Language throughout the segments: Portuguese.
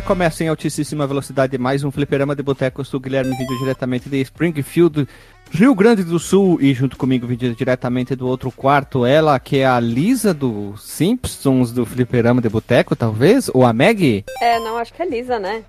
Começa em altíssima velocidade mais um fliperama de boteco. Eu sou o Guilherme, vídeo diretamente de Springfield, Rio Grande do Sul. E junto comigo, vídeo diretamente do outro quarto, ela que é a Lisa do Simpsons do fliperama de boteco, talvez? Ou a Maggie? É, não, acho que é Lisa, né?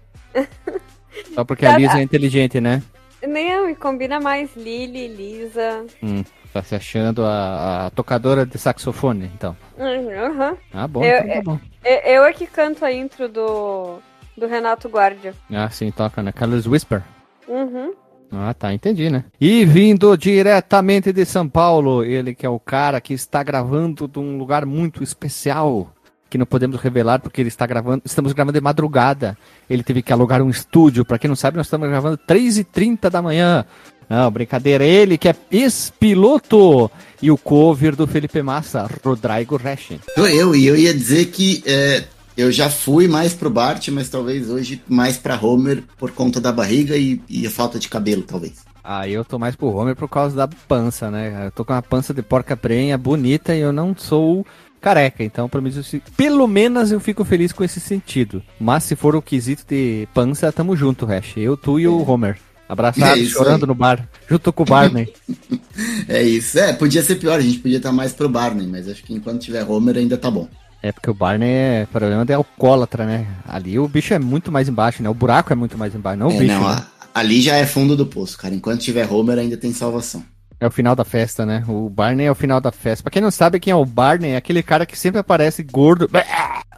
Só porque a Lisa é inteligente, né? Não, e combina mais Lily, Lisa. Hum, tá se achando a, a tocadora de saxofone, então. Uhum. Ah, bom, Eu- então tá bom. Eu, eu é que canto a intro do, do Renato Guardia. Ah, sim, toca, né? Colors Whisper. Uhum. Ah, tá, entendi, né? E vindo diretamente de São Paulo, ele que é o cara que está gravando de um lugar muito especial, que não podemos revelar porque ele está gravando, estamos gravando de madrugada. Ele teve que alugar um estúdio, para quem não sabe, nós estamos gravando 3h30 da manhã. Não, brincadeira, ele que é ex-piloto e o cover do Felipe Massa, Rodrigo Resch. Sou eu, e eu ia dizer que é, eu já fui mais pro Bart, mas talvez hoje mais pra Homer por conta da barriga e, e a falta de cabelo, talvez. Ah, eu tô mais pro Homer por causa da pança, né? Eu tô com uma pança de porca prenha bonita e eu não sou careca, então pelo menos, eu, pelo menos eu fico feliz com esse sentido. Mas se for o quesito de pança, tamo junto, Hash. Eu, tu e o Homer. Abraçados, É chorando aí. no bar, junto com o Barney. É isso. É, podia ser pior, a gente podia estar mais pro Barney, mas acho que enquanto tiver Homer ainda tá bom. É porque o Barney é problema de alcoólatra, né? Ali o bicho é muito mais embaixo, né? O buraco é muito mais embaixo, não o É, bicho. não, né? ali já é fundo do poço, cara. Enquanto tiver Homer ainda tem salvação. É o final da festa, né? O Barney é o final da festa. Pra quem não sabe quem é o Barney, é aquele cara que sempre aparece gordo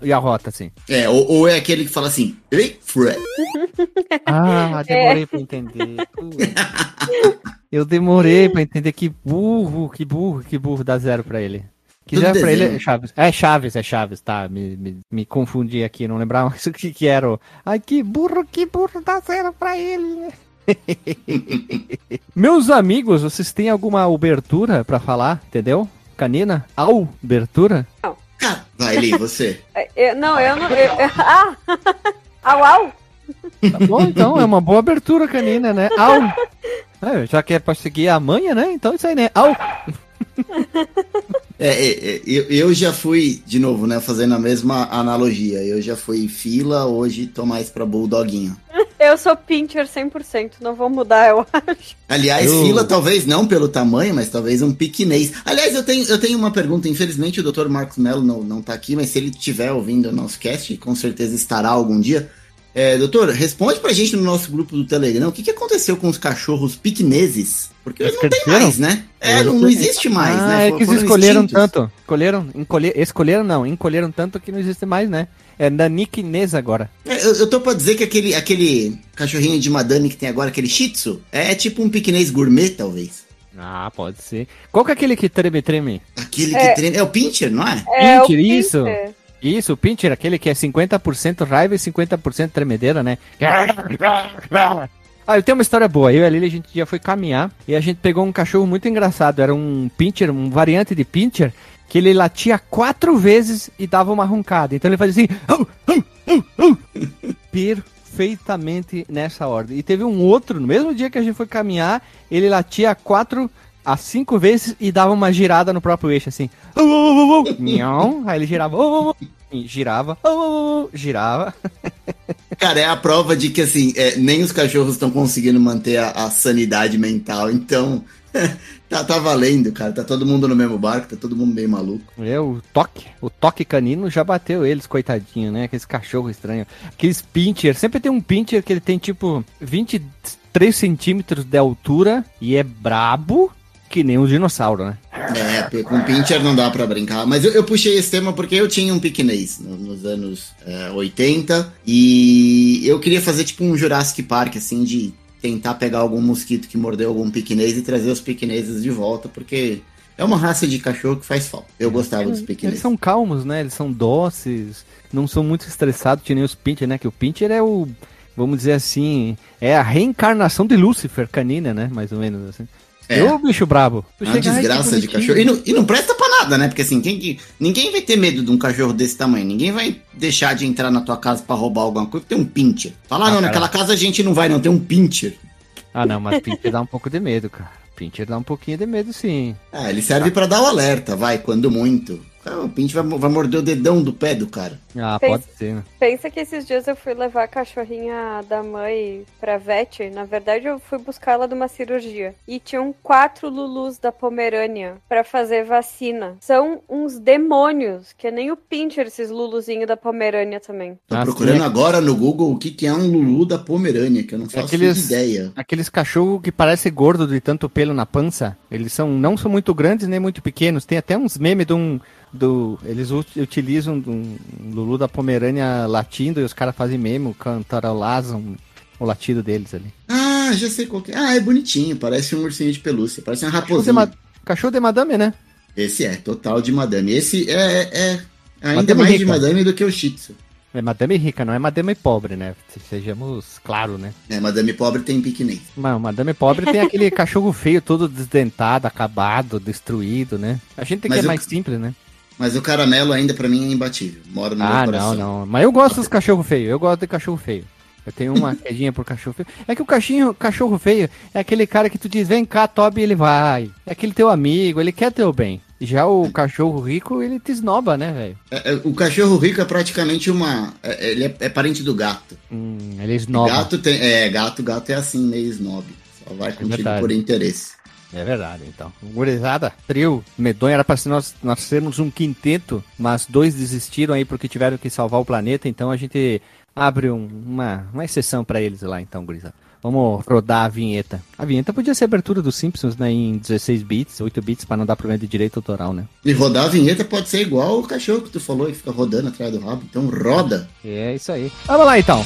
e arrota, assim. É, ou, ou é aquele que fala assim, Ei, Fred. Ah, demorei pra entender. Eu demorei pra entender que burro, que burro, que burro, dá zero pra ele. Que zero pra ele é Chaves. É Chaves, é Chaves, tá. Me, me, me confundi aqui, não lembrava mais o que, que era. o- Ai, que burro, que burro, dá zero pra ele. Meus amigos, vocês têm alguma abertura pra falar, entendeu? Canina? Abertura? Cara, vai, Eli, você. É, eu- não, eu não. eu- eu- ah! Au, au! Tá bom, então, é uma boa abertura canina, né? Au! É, já que é pra seguir a manha, né? Então isso aí, né? Au! É, é, é, eu, eu já fui, de novo, né, fazendo a mesma analogia. Eu já fui fila, hoje tô mais pra Bulldoguinho. Eu sou pincher 100%, não vou mudar, eu acho. Aliás, Eu- fila talvez não pelo tamanho, mas talvez um piquenês. Aliás, eu tenho, eu tenho uma pergunta. Infelizmente o Dr. Marcos Mello não, não tá aqui, mas se ele estiver ouvindo o nosso cast, com certeza estará algum dia. É, doutor, responde pra gente no nosso grupo do Telegram o que, que aconteceu com os cachorros piqueneses? Porque Eles não tem mais, né? É, não, não existe mais, ah, né? é que eles escolheram extintos. tanto. Escolheram, encolher, escolheram não, encolheram tanto que não existe mais, né? É naniquinês agora. É, eu, eu tô pra dizer que aquele, aquele cachorrinho de madame que tem agora, aquele shih tzu, é, tipo um piquenês gourmet, talvez. Ah, pode ser. Qual que é aquele que treme, treme? Aquele É. que treina. É o pincher, não é? É o Pincher, isso. Isso, o pincher, aquele que é 50% raiva e 50% tremedeira, né? Ah, eu tenho uma história boa. Eu e a Lili, a gente já foi caminhar e a gente pegou um cachorro muito engraçado. Era um pincher, um variante de pincher, que ele latia quatro vezes e dava uma roncada. Então ele fazia assim... Perfeitamente nessa ordem. E teve um outro, no mesmo dia que a gente foi caminhar, ele latia quatro a cinco vezes e dava uma girada no próprio eixo, assim. Aí ele girava... E girava... "Au, au, au", girava... Cara, é a prova de que, assim, é, nem os cachorros estão conseguindo manter a, a sanidade mental. Então, tá, tá valendo, cara. Tá todo mundo no mesmo barco, tá todo mundo meio maluco. É, o toque, o toque canino já bateu eles, coitadinho, né? Aqueles cachorros estranhos. Aqueles pincher, sempre tem um pincher que ele tem tipo 23 centímetros de altura e é brabo que nem um dinossauro, né? É, porque com pincher não dá pra brincar. Mas eu, eu puxei esse tema porque eu tinha um piquenês no- nos anos é, 80 e eu queria fazer tipo um Jurassic Park, assim, de tentar pegar algum mosquito que mordeu algum piquenês e trazer os piqueneses de volta, porque é uma raça de cachorro que faz falta. Eu gostava dos Eles piqueneses. são calmos, né? Eles são doces, não são muito estressados, que nem os pincher, né? Que o pincher é o, vamos dizer assim, é a reencarnação de Lúcifer canina, né? Mais ou menos assim. É. Ô, bicho brabo. Tu Uma chega, "Ai, que desgraça de bonitinho." cachorro. E não, e não presta pra nada, né? Porque assim, quem que, ninguém vai ter medo de um cachorro desse tamanho. Ninguém vai deixar de entrar na tua casa pra roubar alguma coisa. Tem um pincher. Fala, ah, Ah, não, cara. naquela casa a gente não vai, não. Tem um pincher. Ah, não, mas pincher dá um pouco de medo, cara. Pincher dá um pouquinho de medo, sim. Ah, ele serve pra dar o alerta, vai, quando muito. Ah, o Pinch vai, vai morder o dedão do pé do cara. Ah, Fez- pode ser, né? Pensa que esses dias eu fui levar a cachorrinha da mãe pra vet. Na verdade, eu fui buscar ela de uma cirurgia. E tinham quatro Lulus da Pomerânia pra fazer vacina. São uns demônios, que é nem o Pincher, esses Luluzinhos da Pomerânia também. Tô Ah, procurando sim. agora no Google o que, que é um Lulu da Pomerânia, que eu não faço Aqueles- ideia. Aqueles cachorros que parecem gordo de tanto pelo na pança, eles são não são muito grandes nem muito pequenos. Tem até uns memes de um. Do, eles ut- utilizam um, um Lulu da Pomerânia latindo e os caras fazem meme, cantarolazam o latido deles ali. Ah, já sei qual que é. Ah, é bonitinho, parece um ursinho de pelúcia, parece uma Cachorro de, raposinha. ma- cachorro de madame, né? Esse é, total de madame. Esse é, é ainda Madame mais de rica. madame do que o Shih Tzu. É madame rica, não é madame pobre, né? Sejamos claros, né? É, madame pobre tem piquenês. Não, madame pobre tem aquele cachorro feio, todo desdentado, acabado, destruído, né? A gente tem que é o- mais simples, né? Mas o caramelo ainda pra mim é imbatível. Mora no meu Ah, coração. não, não. Mas eu gosto dos cachorros feios. Eu gosto de cachorro feio. Eu tenho uma quedinha por cachorro feio. É que o cachinho, cachorro feio é aquele cara que tu diz, vem cá, Toby, ele vai. É aquele teu amigo, ele quer teu bem. Já o cachorro rico, ele te esnoba, né, velho? É, é, o cachorro rico é praticamente uma. é- ele é, é parente do gato. Hum, ele esnoba. Gato tem. É, gato, gato é assim, meio snob. Só vai contigo verdade. por interesse. É verdade, então. Gurizada, trio, medonho, era pra ser nós, nós sermos um quinteto, mas dois desistiram aí porque tiveram que salvar o planeta, então a gente abre um- uma, uma exceção pra eles lá, então, gurizada. Vamos rodar a vinheta. A vinheta podia ser a abertura dos Simpsons, né, em 16 bits, 8 bits, pra não dar problema de direito autoral, né? E rodar a vinheta pode ser igual o cachorro que tu falou, que fica rodando atrás do rabo. Então roda. É isso aí. Vamos lá, então.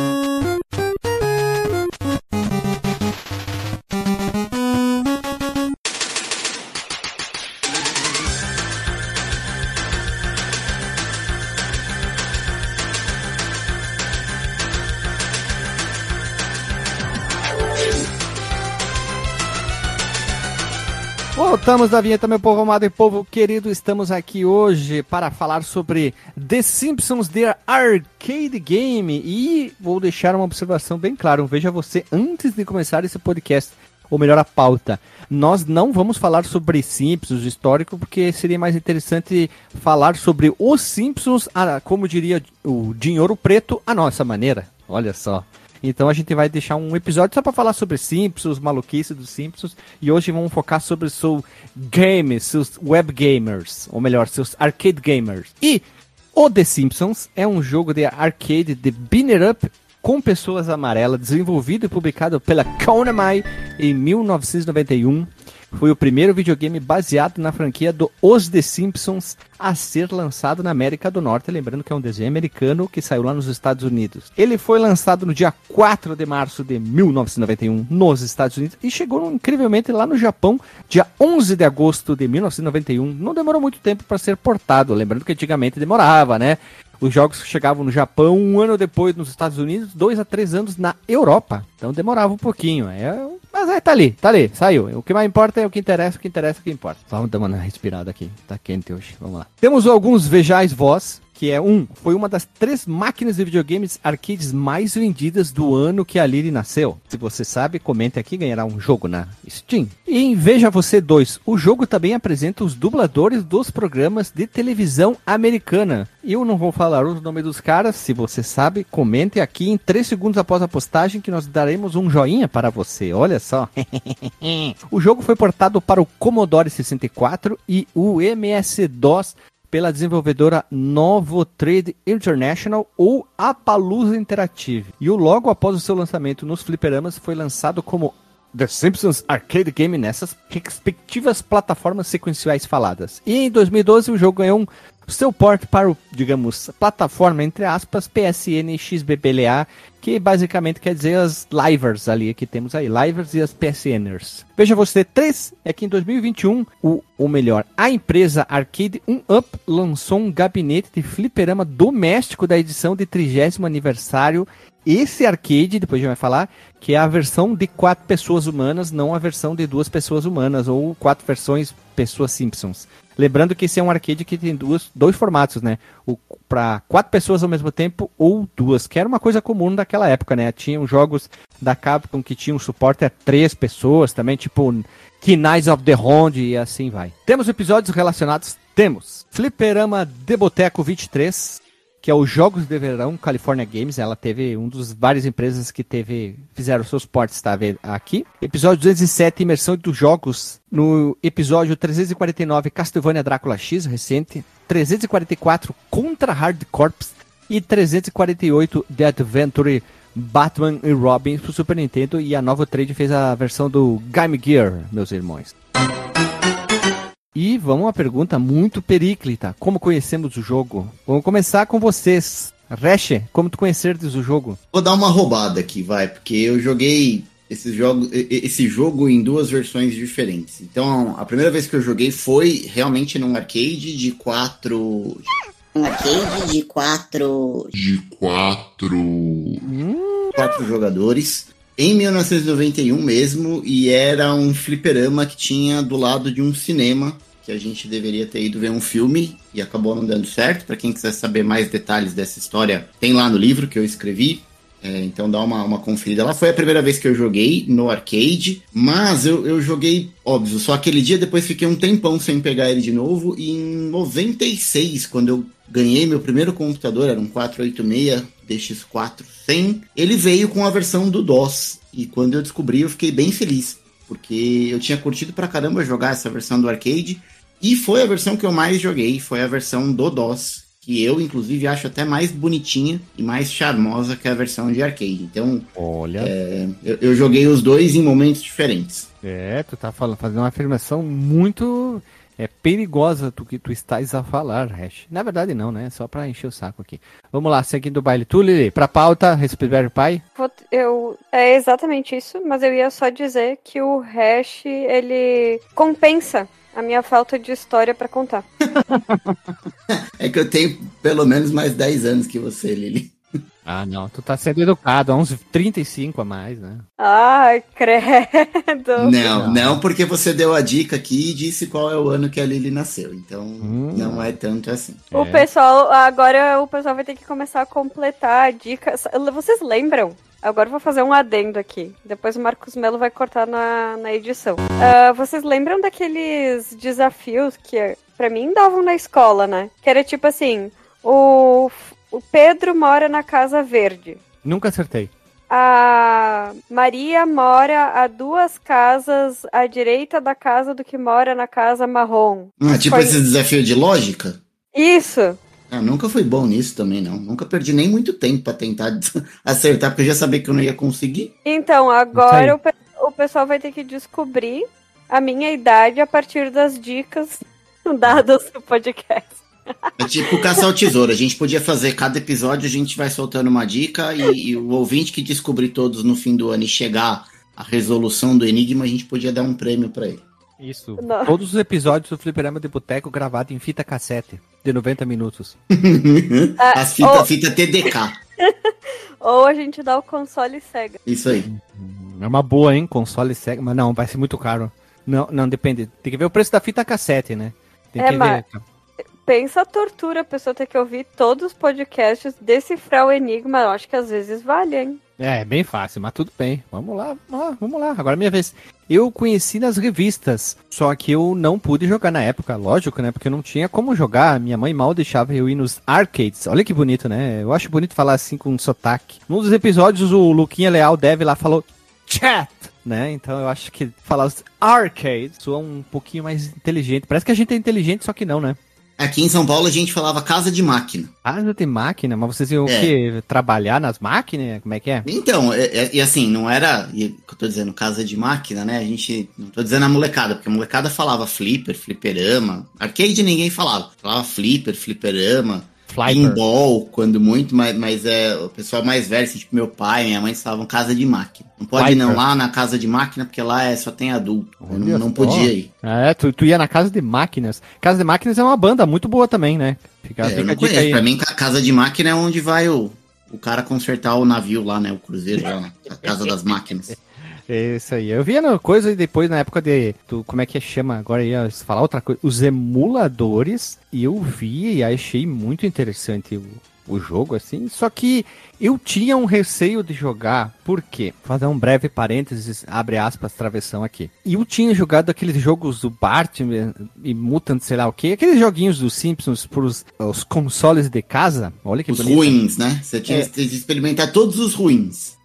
Voltamos da vinheta, meu povo amado e povo querido. Estamos aqui hoje para falar sobre The Simpsons The Arcade Game. E vou deixar uma observação bem clara. Um veja você antes de começar esse podcast, ou melhor, a pauta. Nós não vamos falar sobre Simpsons histórico, porque seria mais interessante falar sobre os Simpsons, como diria o Dinheiro Preto, a nossa maneira. Olha só. Então a gente vai deixar um episódio só para falar sobre Simpsons, maluquice dos Simpsons, e hoje vamos focar sobre seus games, seus web gamers, ou melhor, seus arcade gamers. E o The Simpsons é um jogo de arcade de Binner Up com pessoas amarelas, desenvolvido e publicado pela Konami em 1991. Foi o primeiro videogame baseado na franquia do Os The Simpsons a ser lançado na América do Norte. Lembrando que é um desenho americano que saiu lá nos Estados Unidos. Ele foi lançado no dia 4 de março de 1991 nos Estados Unidos e chegou incrivelmente lá no Japão dia 11 de agosto de 1991. Não demorou muito tempo para ser portado. Lembrando que antigamente demorava, né? Os jogos chegavam no Japão um ano depois nos Estados Unidos, dois a três anos na Europa. Então demorava um pouquinho. É, mas é, tá ali, tá ali, saiu. O que mais importa é o que interessa, o que interessa é o que importa. Vamos dar uma respirada aqui. Tá quente hoje. Vamos lá. Temos alguns vejais voz. Que é um, foi uma das três máquinas de videogames arcades mais vendidas do ano que a Lily nasceu. Se você sabe, comente aqui, ganhará um jogo na Steam. E em Veja Você 2, o jogo também apresenta os dubladores dos programas de televisão americana. Eu não vou falar o nome dos caras, se você sabe, comente aqui em 3 segundos após a postagem que nós daremos um joinha para você. Olha só. o jogo foi portado para o Commodore 64 e o MS-DOS pela desenvolvedora Novo Trade International ou Appaloosa Interactive. E o logo após o seu lançamento nos fliperamas foi lançado como The Simpsons Arcade Game nessas respectivas plataformas sequenciais faladas. E em 2012 o jogo ganhou um seu porte para o, digamos, plataforma, entre aspas, PSN XBPLA, que basicamente quer dizer as livers ali que temos aí, livers e as PSNers. Veja você, 3 é que em 2021, o, ou melhor, a empresa Arcade 1UP lançou um gabinete de fliperama doméstico da edição de 30 aniversário esse arcade, depois a gente vai falar, que é a versão de quatro pessoas humanas, não a versão de duas pessoas humanas, ou quatro versões pessoas Simpsons. Lembrando que esse é um arcade que tem duas, dois formatos, né? Para quatro pessoas ao mesmo tempo ou duas, que era uma coisa comum daquela época, né? Tinham jogos da Capcom que tinham suporte a três pessoas também, tipo Knights of the Ronde e assim vai. Temos episódios relacionados? Temos. Fliperama de Boteco 23, que é os Jogos de Verão California Games. Ela teve um dos várias empresas que teve fizeram seus portes, tá aqui. Episódio 207, imersão dos jogos. No episódio 349, Castlevania Drácula X, recente. 344, Contra Hard Corps. E 348, The Adventure Batman e Robin pro Super Nintendo. E a Nova Trade fez a versão do Game Gear, meus irmãos. E vamos a uma pergunta muito períclita. Como conhecemos o jogo? Vamos começar com vocês. Reche, como tu conheceres o jogo? Vou dar uma roubada aqui, vai, porque eu joguei esse jogo, esse jogo em duas versões diferentes. Então, a primeira vez que eu joguei foi realmente num arcade de quatro. Um arcade de quatro. De quatro. Hum. Quatro jogadores em 1991 mesmo, e era um fliperama que tinha do lado de um cinema, que a gente deveria ter ido ver um filme, e acabou não dando certo. Para quem quiser saber mais detalhes dessa história, tem lá no livro que eu escrevi. É, então dá uma, uma conferida lá. Foi a primeira vez que eu joguei no arcade, mas eu, eu joguei, óbvio, só aquele dia, depois fiquei um tempão sem pegar ele de novo. E em 96, quando eu ganhei meu primeiro computador, era um 486 DX4 100, ele veio com a versão do DOS. E quando eu descobri, eu fiquei bem feliz, porque eu tinha curtido pra caramba jogar essa versão do arcade. E foi a versão que eu mais joguei, foi a versão do DOS, que eu, inclusive, acho até mais bonitinha e mais charmosa que a versão de arcade. Então, olha, é, eu, eu, joguei os dois em momentos diferentes. É, tu tá falando, fazendo uma afirmação muito é perigosa do que tu estás a falar, Hash. Na verdade não, né? Só pra encher o saco aqui. Vamos lá, seguindo o baile. Tu, Lili, pra pauta, Raspberry Pi? Eu, é exatamente isso, mas eu ia só dizer que o Hash, ele compensa a minha falta de história para contar. é que eu tenho pelo menos mais 10 anos que você, Lili. Ah, não, tu tá sendo educado, há uns 35 a mais, né? Ai, credo. Não, não, porque você deu a dica aqui e disse qual é o ano que a Lily nasceu. Então, hum. não é tanto assim. O é. pessoal, agora o pessoal vai ter que começar a completar a dica. Vocês lembram? Agora eu vou fazer um adendo aqui. Depois o Marcos Melo vai cortar na, na edição. Uh, vocês lembram daqueles desafios que, para mim, davam na escola, né? Que era tipo assim: o o Pedro mora na Casa Verde. Nunca acertei. A Maria mora a duas casas à direita da casa do que mora na casa marrom. Ah, tipo Foi... esse desafio de lógica? Isso. Ah, nunca fui bom nisso também, não. Nunca perdi nem muito tempo para tentar acertar, porque eu já sabia que eu não ia conseguir. Então, agora o, o pessoal vai ter que descobrir a minha idade a partir das dicas dadas no podcast. É tipo caçar o tesouro. A gente podia fazer cada episódio, a gente vai soltando uma dica e, e, o ouvinte que descobrir todos no fim do ano e chegar à resolução do enigma, a gente podia dar um prêmio para ele. Isso. Não. Todos os episódios do Fliperama de Boteco gravados em fita cassete, de 90 minutos. Ah, As fitas ou... fita TDK. ou a gente dá o console Sega. Isso aí. É uma boa, hein? Console Sega. Mas não, vai ser muito caro. Não, não, depende. Tem que ver o preço da fita cassete, né? Tem é, que mas... ver pensa a tortura a pessoa ter que ouvir todos os podcasts, decifrar o enigma. Eu acho que às vezes vale, hein? É, bem fácil, mas tudo bem. Vamos lá, vamos lá, vamos lá. Agora é minha vez. Eu conheci nas revistas, só que eu não pude jogar na época, lógico, né? Porque eu não tinha como jogar. Minha mãe mal deixava eu ir nos arcades. Olha que bonito, né? Eu acho bonito falar assim com um sotaque. Num dos episódios, o Luquinha Leal deve lá falou chat, né? Então eu acho que falar os arcades soa um pouquinho mais inteligente. Parece que a gente é inteligente, só que não, né? Aqui em São Paulo a gente falava casa de máquina. Casa de máquina? Mas vocês iam É. o quê? Trabalhar nas máquinas? Como é que é? Então, é- é- e assim, não era. E, eu tô dizendo, casa de máquina, né? A gente. Não tô dizendo a molecada, porque a molecada falava flipper, fliperama. Arcade ninguém falava. Falava flipper, fliperama. Flyper. Pinball, quando muito, mas, mas é o pessoal mais velho, assim, tipo meu pai, minha mãe falavam casa de máquina. Não pode ir não lá na casa de máquina, porque lá é, só tem adulto. Eu Olha não, não podia ir. É, tu, tu ia na Casa de Máquinas. Casa de Máquinas é uma banda muito boa também, né? Fica, É, fica eu não a conheço. aí. Pra mim, ca- casa de máquina é onde vai o, o cara consertar o navio lá, né? O cruzeiro lá, na casa das máquinas. É Isso aí. Eu via coisa e depois na época de. Do, como é que chama? Agora ia falar outra coisa. Os emuladores. E eu vi e achei muito interessante o, o jogo, assim. Só que eu tinha um receio de jogar. Por quê? Vou fazer um breve parênteses, abre aspas, travessão aqui. E eu tinha jogado aqueles jogos do Bart e- e Mutant, sei lá o quê. Aqueles joguinhos dos Simpsons pros os consoles de casa. Olha que Os bonito. ruins, né? Você tinha É. que experimentar todos os ruins.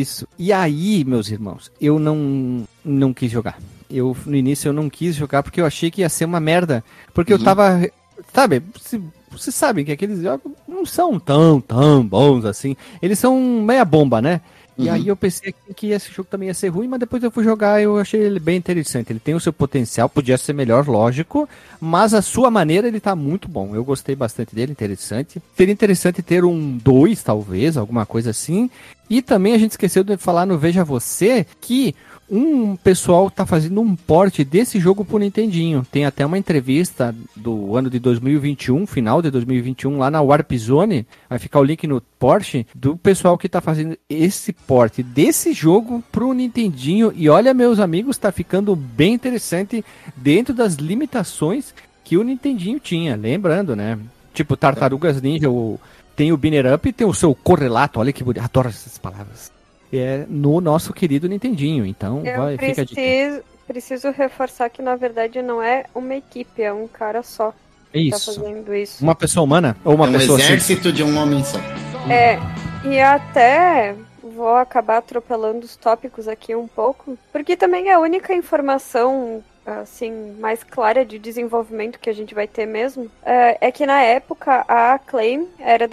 Isso. E aí, meus irmãos, eu não não quis jogar. Eu no início eu não quis jogar porque eu achei que ia ser uma merda, porque eu Uhum. tava, sabe, se- vocês sabem que aqueles jogos não são tão tão bons assim. Eles são meia bomba, né? E Uhum. aí eu pensei que esse jogo também ia ser ruim, mas depois eu fui jogar e eu achei ele bem interessante. Ele tem o seu potencial, podia ser melhor, lógico, mas a sua maneira ele tá muito bom. Eu gostei bastante dele, interessante. Seria interessante ter um 2, talvez, alguma coisa assim. E também a gente esqueceu de falar no Veja Você que um pessoal tá fazendo um porte desse jogo pro Nintendinho. Tem até uma entrevista do ano de 2021, final de 2021, lá na Warp Zone. Vai ficar o link no Porsche do pessoal que tá fazendo esse porte desse jogo pro Nintendinho. E olha, meus amigos, tá ficando bem interessante dentro das limitações que o Nintendinho tinha. Lembrando, né? Tipo, Tartarugas Ninja, o, tem o Binner Up e tem o seu correlato. Olha que bonito. Adoro essas palavras. É no nosso querido Nintendinho. Então, Eu vai, fica a dica. preciso, preciso reforçar que na verdade não é uma equipe, é um cara só tá Isso. fazendo isso. Uma pessoa humana? Ou uma é um pessoa assim? exército de um homem só. É, e até vou acabar atropelando os tópicos aqui um pouco, porque também é a única informação assim mais clara de desenvolvimento que a gente vai ter mesmo é, é que na época a Acclaim era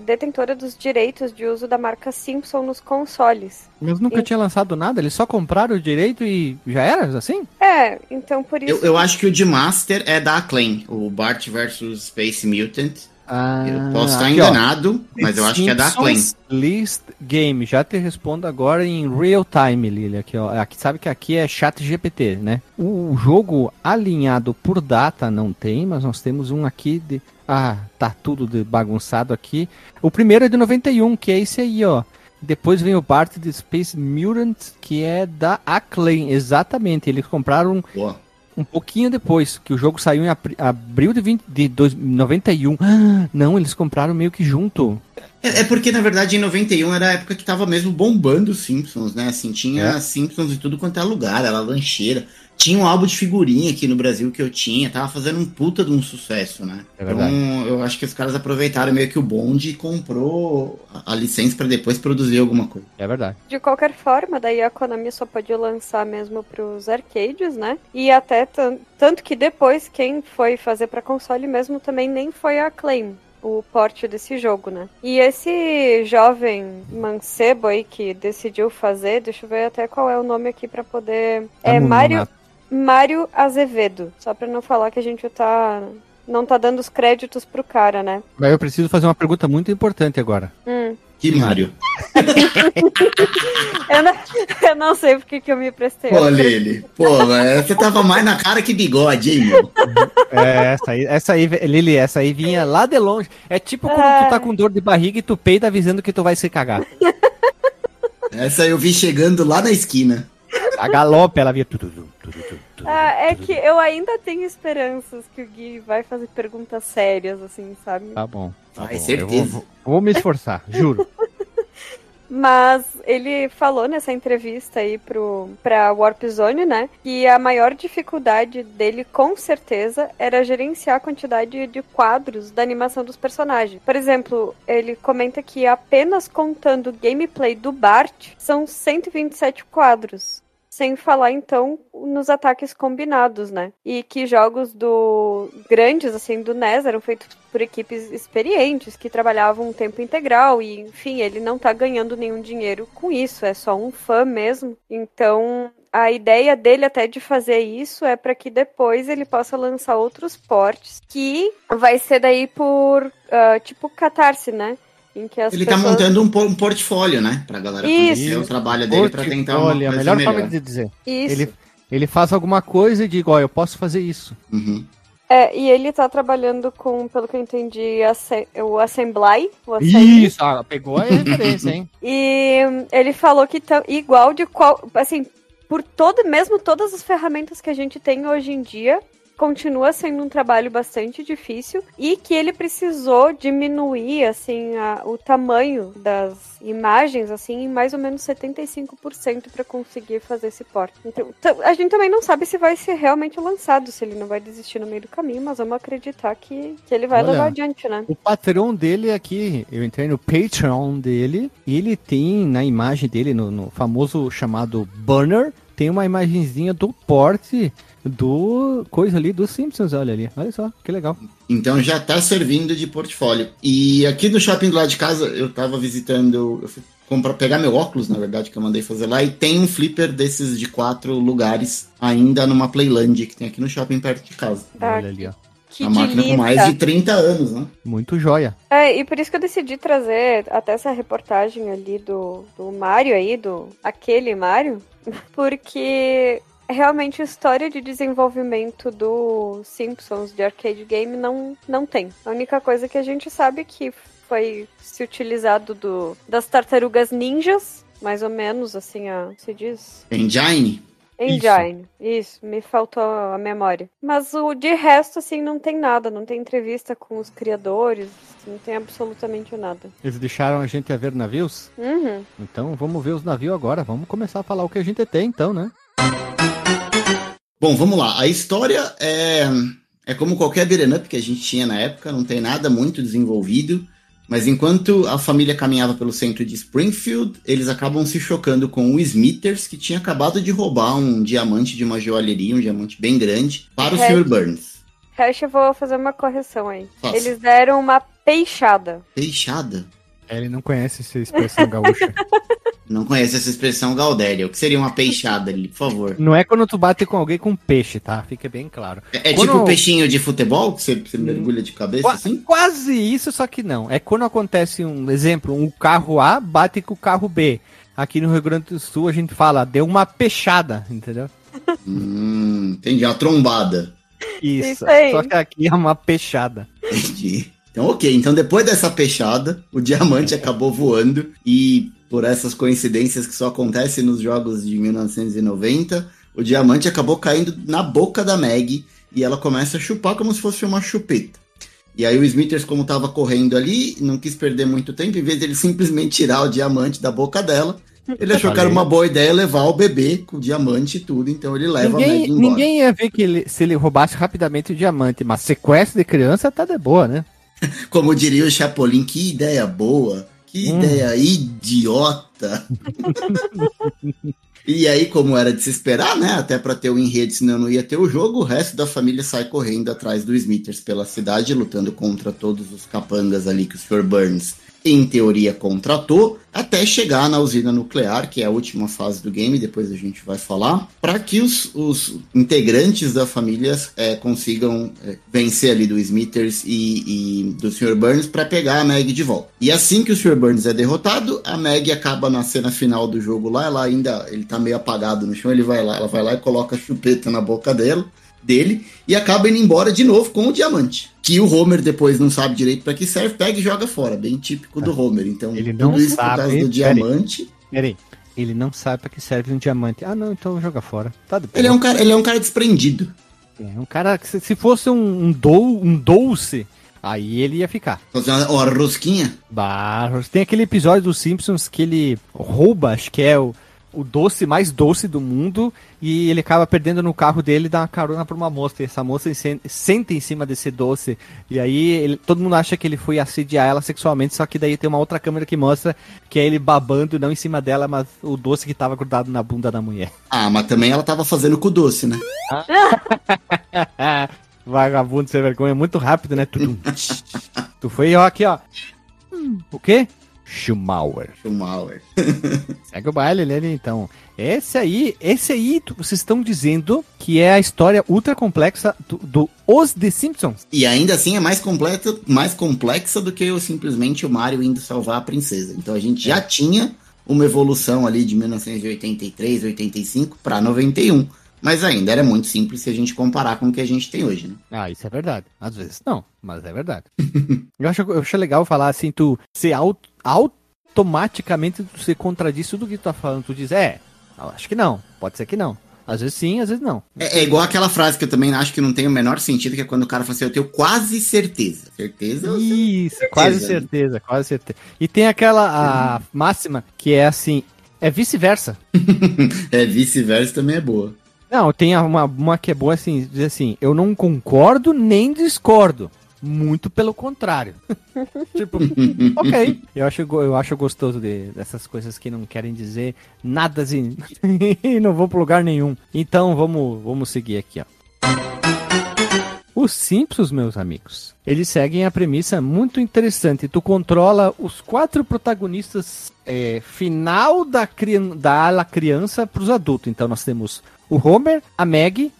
detentora dos direitos de uso da marca Simpson nos consoles. Mas nunca tinha lançado nada, eles só compraram o direito e já era assim? É, então por isso Eu, eu acho que o de Master é da Acclaim, o Bart vs Space Mutant. Ah, Eu posso estar aqui, ó. enganado, mas eu acho que é da Acclaim. List Game. Já te respondo agora em real time, Lili. Aqui, ó. Aqui, sabe que aqui é chat GPT, né? O jogo alinhado por data não tem, mas nós temos um aqui de. Ah, tá tudo de bagunçado aqui. O primeiro é de 91, que é esse aí, ó. Depois vem o Bart de Space Mutant, que é da Acclaim. Exatamente, eles compraram Boa. Um pouquinho depois, que o jogo saiu em abril de, 20, de dois- 91. Ah, Não, eles compraram meio que junto. É, é porque, na verdade, em 91 era a época que tava mesmo bombando os Simpsons, né? Assim, tinha É. Simpsons em tudo quanto é lugar, era lancheira. Tinha um álbum de figurinha aqui no Brasil que eu tinha, tava fazendo um puta de um sucesso, né? É verdade. então, eu acho que os caras aproveitaram meio que o bonde e comprou a, licença pra depois produzir alguma coisa. É verdade. De qualquer forma, daí a Konami só pode lançar mesmo pros arcades, né? E até tan- tanto que depois quem foi fazer pra console mesmo também nem foi a Acclaim, o porte desse jogo, né? E esse jovem mancebo aí que decidiu fazer, deixa eu ver até qual é o nome aqui pra poder. É Vamos Mário Azevedo, só pra não falar que a gente tá não tá dando os créditos pro cara, né? Mas eu preciso fazer uma pergunta muito importante agora. Hum. Que Mário. Eu não, eu não sei porque que eu me prestei. Pô, Lili, pô, mas você tava mais na cara que bigode, hein, meu? É, essa aí, essa aí, Lili, essa aí vinha lá de longe. É tipo quando Ah. tu tá com dor de barriga e tu peida avisando que tu vai se cagar. Essa eu vi chegando lá na esquina. A galope ela via. tu, Ah, é que eu ainda tenho esperanças que o Gui vai fazer perguntas sérias, assim, sabe? Tá bom. Tá bom. certeza. Eu vou, vou me esforçar, juro. Mas ele falou nessa entrevista aí pro, pra Warp Zone, né? Que a maior dificuldade dele, com certeza, era gerenciar a quantidade de quadros da animação dos personagens. Por exemplo, ele comenta que apenas contando o gameplay do Bart, são 127 quadros. Sem falar, então, nos ataques combinados, né? E que jogos do grandes, assim, do NES eram feitos por equipes experientes, que trabalhavam um tempo integral, e, enfim, ele não tá ganhando nenhum dinheiro com isso, é só um fã mesmo. Então, a ideia dele até de fazer isso é para que depois ele possa lançar outros portes, que vai ser daí por, uh, tipo, catarse, né? Em que ele pessoas... tá montando um, um, portfólio, né? Pra galera Isso. conhecer o trabalho dele pra tentar uma Olha, a melhor melhor. forma de dizer. Isso. Ele, ele faz alguma coisa e diz, ó, eu posso fazer isso. Uhum. É, e ele tá trabalhando com, pelo que eu entendi, o Assembly. O Assembly. Isso, ah, pegou a referência, hein? E ele falou que tá igual de qual. Assim, por todo, mesmo todas as ferramentas que a gente tem hoje em dia, continua sendo um trabalho bastante difícil e que ele precisou diminuir assim a, o tamanho das imagens assim em mais ou menos 75% para conseguir fazer esse porte. Então, a gente também não sabe se vai ser realmente lançado, se ele não vai desistir no meio do caminho, mas vamos acreditar que, que ele vai Olha, levar adiante, né? O patrão dele aqui, eu entrei no Patreon dele, e ele tem na imagem dele no, no famoso chamado banner tem uma imagenzinha do porte do coisa ali dos Simpsons, olha ali. Olha só, que legal. Então já tá servindo de portfólio. E aqui no shopping do lado de casa, eu tava visitando, eu fui comprar, pegar meu óculos, na verdade, que eu mandei fazer lá, e tem um flipper desses de quatro lugares ainda numa Playland que tem aqui no shopping perto de casa. Ah, olha ali, ó. Que a máquina delícia. com mais de 30 anos, né? Muito joia. É, e por isso que eu decidi trazer até essa reportagem ali do, do Mario aí, do aquele Mario, porque realmente história de desenvolvimento do Simpsons de arcade game não, não tem. A única coisa que a gente sabe é que foi se utilizado do, das tartarugas ninjas, mais ou menos assim, a, se diz. Engine? Engine, isso. isso, me faltou a memória. Mas o de resto, assim, não tem nada, não tem entrevista com os criadores, não tem absolutamente nada. Eles deixaram a gente a ver navios? Uhum. Então vamos ver os navios agora, vamos começar a falar o que a gente tem, então, né? Bom, vamos lá. A história é, é como qualquer beat'em up que a gente tinha na época, não tem nada muito desenvolvido. Mas enquanto a família caminhava pelo centro de Springfield, eles acabam se chocando com o Smithers, que tinha acabado de roubar um diamante de uma joalheria, um diamante bem grande, para o Sr. Burns. Hash, eu vou fazer uma correção aí. Eles deram uma peixada. Peixada? É, ele não conhece essa expressão gaúcha. Não conhece essa expressão Gaudéria. O que seria uma peixada ali, por favor? Não é quando tu bate com alguém com peixe, tá? Fica bem claro. É, é tipo peixinho de futebol que você, você mergulha de cabeça Qu assim? Quase isso, só que não. É quando acontece um exemplo, um carro A bate com o carro B. Aqui no Rio Grande do Sul a gente fala, deu uma peixada, entendeu? Hum, entendi, a trombada. Isso, isso só que aqui é uma peixada. Entendi. Então, ok. Então, depois dessa peixada, o diamante acabou voando e, por essas coincidências que só acontecem nos jogos de 1990, o diamante acabou caindo na boca da Meg e ela começa a chupar como se fosse uma chupeta. E aí o Smithers, como estava correndo ali, não quis perder muito tempo, em vez de ele simplesmente tirar o diamante da boca dela, ele achou que era uma boa ideia levar o bebê com o diamante e tudo, então ele leva ninguém, a Meg embora. Ninguém ia ver que ele, se ele roubasse rapidamente o diamante, mas sequestro de criança tá de boa, né? Como diria o Chapolin, que ideia boa, que hum. ideia idiota. e aí, como era de se esperar, né? Até para ter o enredo, senão não ia ter o jogo, o resto da família sai correndo atrás do Smithers pela cidade, lutando contra todos os capangas ali que o Sr. Burns em teoria, contratou, até chegar na usina nuclear, que é a última fase do game, depois a gente vai falar, para que os, os, integrantes da família é, consigam é, vencer ali do Smithers e, e do Sr. Burns para pegar a Meg de volta. E assim que o Sr. Burns é derrotado, a Meg acaba na cena final do jogo lá, ela ainda ele tá meio apagado no chão, ele vai lá, ela vai lá e coloca a chupeta na boca dela dele e acaba indo embora de novo com o diamante. Que o Homer depois não sabe direito para que serve, pega e joga fora, bem típico do Homer. Então, ele não tudo isso sabe, por causa do diamante. Peraí, ele não sabe para que serve um diamante. Ah, não, então joga fora. Tá ele é um cara, ele é um cara desprendido. É um cara que se fosse um, um, dou, um doce, Aí ele ia ficar. Uma rosquinha? Barros. Tem aquele episódio dos Simpsons que ele rouba, acho que é o, o doce mais doce do mundo e ele acaba perdendo no carro dele e dá uma carona pra uma moça. E essa moça sen- senta em cima desse doce. E aí ele- todo mundo acha que ele foi assediar ela sexualmente, só que daí tem uma outra câmera que mostra que é ele babando, não em cima dela, mas o doce que tava grudado na bunda da mulher. Ah, mas também ela tava fazendo com o doce, né? Vagabundo sem vergonha, muito rápido, né? Tu, tu foi, ó, aqui, ó. Hum, o quê? Schumauer. Schumauer. Segue o baile ali, então. Esse aí, esse aí, vocês estão dizendo que é a história ultra complexa do, do Os The Simpsons. E ainda assim é mais, completa, mais complexa do que o, simplesmente o Mario indo salvar a princesa. Então a gente já tinha uma evolução ali de 1983, 85 para 91. Mas ainda era muito simples se a gente comparar com o que a gente tem hoje, né? Ah, isso é verdade. Às vezes não, mas é verdade. eu, acho, eu acho legal falar assim, tu ser auto, automaticamente tu se contradiz tudo que tu tá falando. Tu diz, é, acho que não, pode ser que não. Às vezes sim, às vezes não. É, é igual aquela frase que eu também acho que não tem o menor sentido, que é quando o cara fala assim, eu tenho quase certeza. Certeza? Isso, quase né? certeza, quase certeza. E tem aquela a máxima que é assim, é vice-versa. É, vice-versa também é boa. Não, tem uma, uma que é boa assim, diz assim, eu não concordo nem discordo. Muito pelo contrário. tipo, ok. Eu acho, eu acho gostoso de, dessas coisas que não querem dizer nada assim. e não vou pra lugar nenhum. Então vamos, vamos seguir aqui, ó. Os Simpsons, meus amigos, eles seguem a premissa muito interessante. Tu controla os quatro protagonistas é, final da, da ala criança para os adultos. Então nós temos o Homer, a Maggie,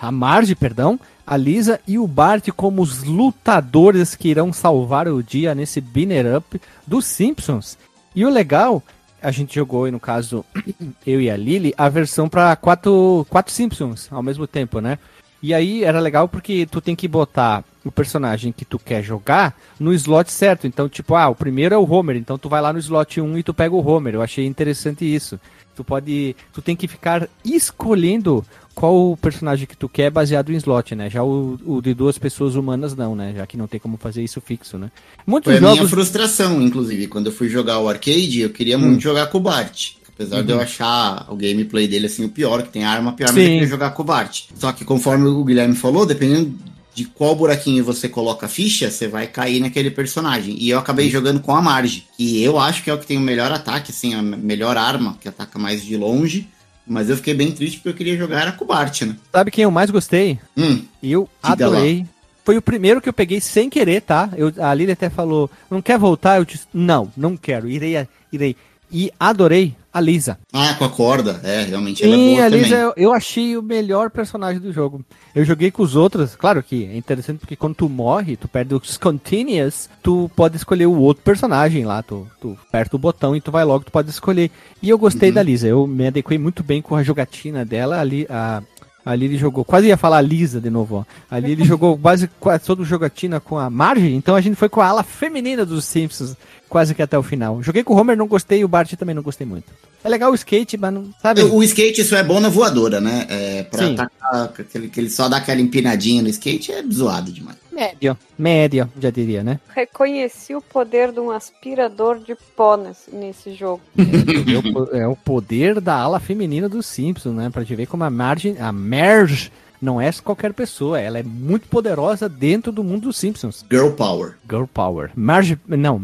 a Marge, perdão, a Lisa e o Bart como os lutadores que irão salvar o dia nesse Binner Up dos Simpsons. E o legal, a gente jogou, no caso, eu e a Lily, a versão para quatro, quatro Simpsons ao mesmo tempo, né? E aí era legal porque tu tem que botar o personagem que tu quer jogar no slot certo. Então, tipo, ah, o primeiro é o Homer, então tu vai lá no slot 1 e tu pega o Homer. Eu achei interessante isso. Tu pode. Tu tem que ficar escolhendo qual o personagem que tu quer baseado em slot, né? Já o, o de duas pessoas humanas não, né? Já que não tem como fazer isso fixo, né? Muitos Foi a minha jogos. frustração, inclusive. Quando eu fui jogar o arcade, eu queria Hum. muito jogar com o Bart. Apesar Uhum. de eu achar o gameplay dele assim o pior, que tem arma pior, mas Sim. eu queria jogar com o Bart. Só que conforme o Guilherme falou, dependendo de qual buraquinho você coloca a ficha, você vai cair naquele personagem. E eu acabei jogando com a Marge, que eu acho que é o que tem o melhor ataque, assim, a melhor arma, que ataca mais de longe. Mas eu fiquei bem triste porque eu queria jogar era com o Bart, né? Sabe quem eu mais gostei? Hum, Eu adorei. Foi o primeiro que eu peguei sem querer, tá? Eu, a Lili até falou, não quer voltar? Eu disse, não, não quero, irei, irei. E adorei a Lisa. ah, com a corda. É, realmente ela é Sim, boa a. Lisa eu, eu achei o melhor personagem do jogo. Eu joguei com os outros, claro que é interessante porque quando tu morre, tu perde os continuous, tu pode escolher o outro personagem lá, tu, tu aperta o botão e tu vai logo, tu pode escolher. E eu gostei Uhum. da Lisa, eu me adequei muito bem com a jogatina dela, ali a Ali ele jogou, quase ia falar Lisa de novo, ó. Ali ele jogou quase, quase todo o jogatina com a Marge, então a gente foi com a ala feminina dos Simpsons, quase que até o final. Joguei com o Homer, não gostei, e o Bart também não gostei muito. É legal o skate, mas não, sabe? O skate isso é bom na voadora, né? É, pra Sim. atacar, aquele, que ele só dá aquela empinadinha no skate é zoado demais. Médio, médio, já diria, né? Reconheci o poder de um aspirador de pó nesse, nesse jogo. É o po- é o poder da ala feminina dos Simpsons, né? Pra te ver como a Marge, a Marge não é qualquer pessoa, ela é muito poderosa dentro do mundo dos Simpsons. Girl Power. Girl Power. Marge, não,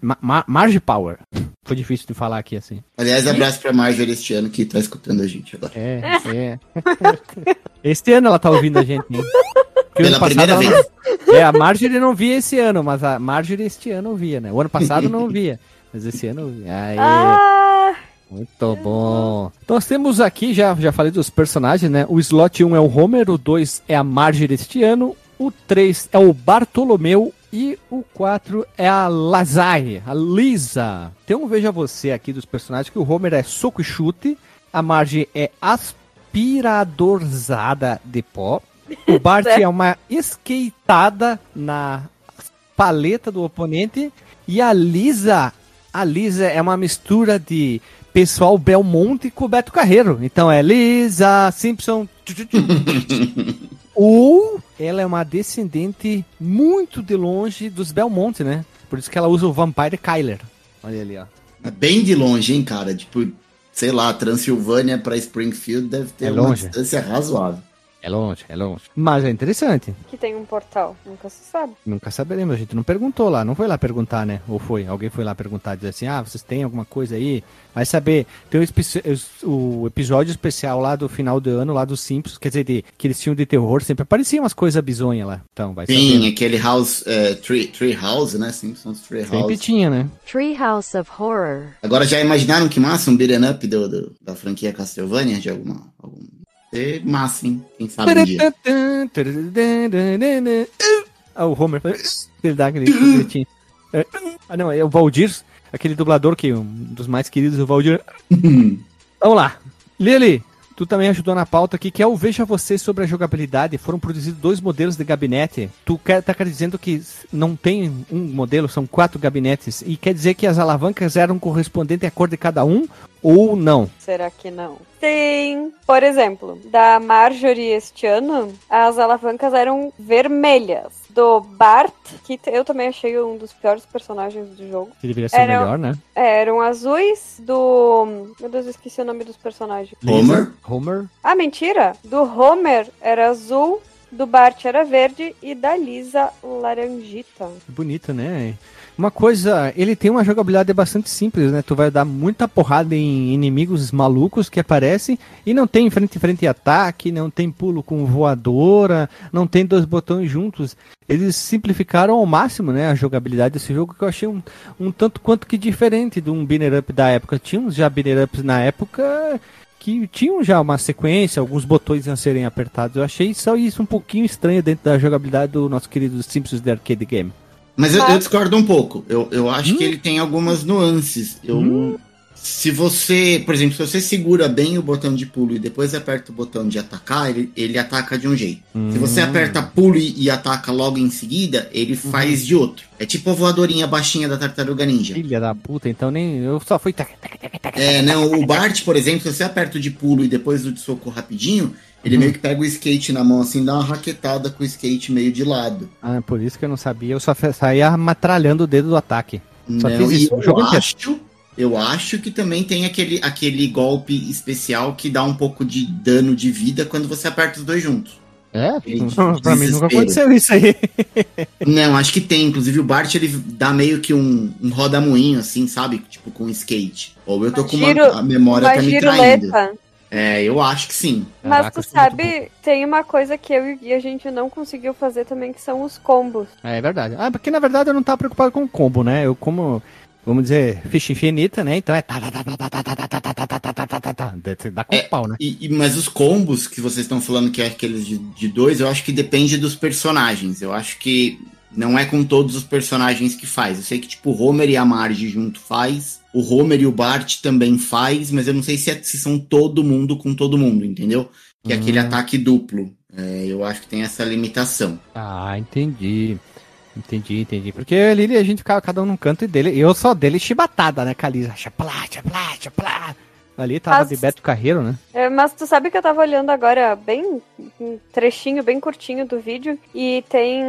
Ma- Ma- Marge Power. Foi difícil de falar aqui assim. Aliás, abraço pra Marjorie este ano que tá escutando a gente agora. É, é. Este ano ela tá ouvindo a gente? Porque Pela ano passado primeira ela vez. não- É, a Marjorie não via esse ano, mas a Marjorie este ano via, né? O ano passado não via, mas esse ano via. Aê. Ah, Muito bom. Nós temos aqui, já, já falei dos personagens, né? O slot 1 é o Homer, o 2 é a Marge deste ano, o 3 é o Bartolomeu e o 4 é a Lazaire, a Lisa. Tem um veja você aqui dos personagens que o Homer é soco e chute, a Marge é aspiradorzada de pó, o Bart é uma skateada na paleta do oponente e a Lisa, a Lisa é uma mistura de pessoal Belmonte com Beto Carreiro. Então é Lisa Simpson. Ou ela é uma descendente muito de longe dos Belmonte, né? Por isso que ela usa o Vampire Kyler. Olha ali, ó. É bem de longe, hein, cara? Tipo, sei lá, Transilvânia pra Springfield deve ter É uma distância razoável. É longe, é longe. Mas é interessante. Que tem um portal, nunca se sabe. Nunca saberemos. A gente não perguntou lá. Não foi lá perguntar, né? Ou foi? Alguém foi lá perguntar, dizer assim: ah, vocês têm alguma coisa aí? Vai saber. Tem o, o episódio especial lá do final do ano, lá dos Simpsons, quer dizer, de, que eles tinham de terror, sempre apareciam umas coisas bizonhas lá. Então, vai Sim, saber. aquele House, é, Tree, Tree House, né? Simpsons Tree Sempre House. tinha, né? Treehouse of Horror. Agora já imaginaram que massa um beat'em up do, do- da franquia Castlevania? De alguma. algum... É massa, hein? Quem sabe um dia. Ah, o Homer ele dá aquele gritinho. É, Ah, não, é o Valdir, aquele dublador que um dos mais queridos, o Valdir. Vamos lá. Lili, tu também ajudou na pauta aqui, que é o Veja Você sobre a jogabilidade. Foram produzidos dois modelos de gabinete. Tu quer, tá dizendo que não tem um modelo, são quatro gabinetes. E quer dizer que as alavancas eram correspondentes à cor de cada um ou não? Será que não? Sim. Por exemplo, da Marjorie este ano, as alavancas eram vermelhas. Do Bart, que eu também achei um dos piores personagens do jogo, Que deveria ser o Era- melhor, né? é, eram azuis. Do. Meu Deus, eu esqueci o nome dos personagens. Homer? Homer. Ah, mentira! Do Homer era azul, do Bart era verde e da Lisa laranjita. Bonito, né? Uma coisa, ele tem uma jogabilidade bastante simples, né? Tu vai dar muita porrada em inimigos malucos que aparecem e não tem frente frente ataque, não tem pulo com voadora, não tem dois botões juntos. Eles simplificaram ao máximo, né, a jogabilidade desse jogo que eu achei um, um tanto quanto que diferente de um binner up da época. Tinha uns já binner ups na época que tinham já uma sequência, alguns botões a serem apertados. Eu achei só isso um pouquinho estranho dentro da jogabilidade do nosso querido Simpsons The Arcade Game. Mas eu, eu discordo um pouco. Eu, eu acho Hum? que ele tem algumas nuances. Eu, Se você, por exemplo, se você segura bem o botão de pulo e depois aperta o botão de atacar, ele, ele ataca de um jeito. Se você Hum. aperta pulo e, e ataca logo em seguida, ele Uhum. faz de outro. É tipo a voadorinha baixinha da tartaruga ninja. Filha da puta, então nem. Eu só fui. É, não, o Bart, por exemplo, se você aperta o de pulo e depois o de soco rapidinho, ele Uhum. meio que pega o skate na mão assim, dá uma raquetada com o skate meio de lado. Ah, por isso que eu não sabia. Eu só saía matralhando o dedo do ataque. Só Não, fiz e isso, o eu jogo inteiro. Eu acho que também tem aquele, aquele golpe especial que dá um pouco de dano de vida quando você aperta os dois juntos. É? Pra mim nunca aconteceu isso aí. Não, acho que tem. Inclusive o Bart ele dá meio que um, um rodamuinho, assim, sabe? Tipo com skate. Ou eu tô com uma, giro- a memória tá me traindo. É, eu acho que sim. Mas Caraca, tu sabe, tem uma coisa que eu e a gente não conseguiu fazer também, que são os combos. É verdade. Ah, porque na verdade eu não tava preocupado com o combo, né? Eu como, vamos dizer, ficha infinita, né? Então é. Dá com é, pau, né? E, mas os combos que vocês estão falando que é aqueles de, de dois, eu acho que depende dos personagens. Eu acho que não é com todos os personagens que faz. Eu sei que, tipo, o Homer e a Marge junto faz. O Homer e o Bart também faz, mas eu não sei se, é, se são todo mundo com todo mundo, entendeu? Que é aquele ataque duplo. É, eu acho que tem essa limitação. Ah, entendi. Entendi, entendi. Porque ali a gente ficava cada um num canto e dele. Eu só dele chibatada, né, Calisa? Chaplá, chaplá, chaplá. Ali tava Mas- de Beto Carreiro, né? É, mas tu sabe que eu tava olhando agora bem um trechinho bem curtinho do vídeo e tem,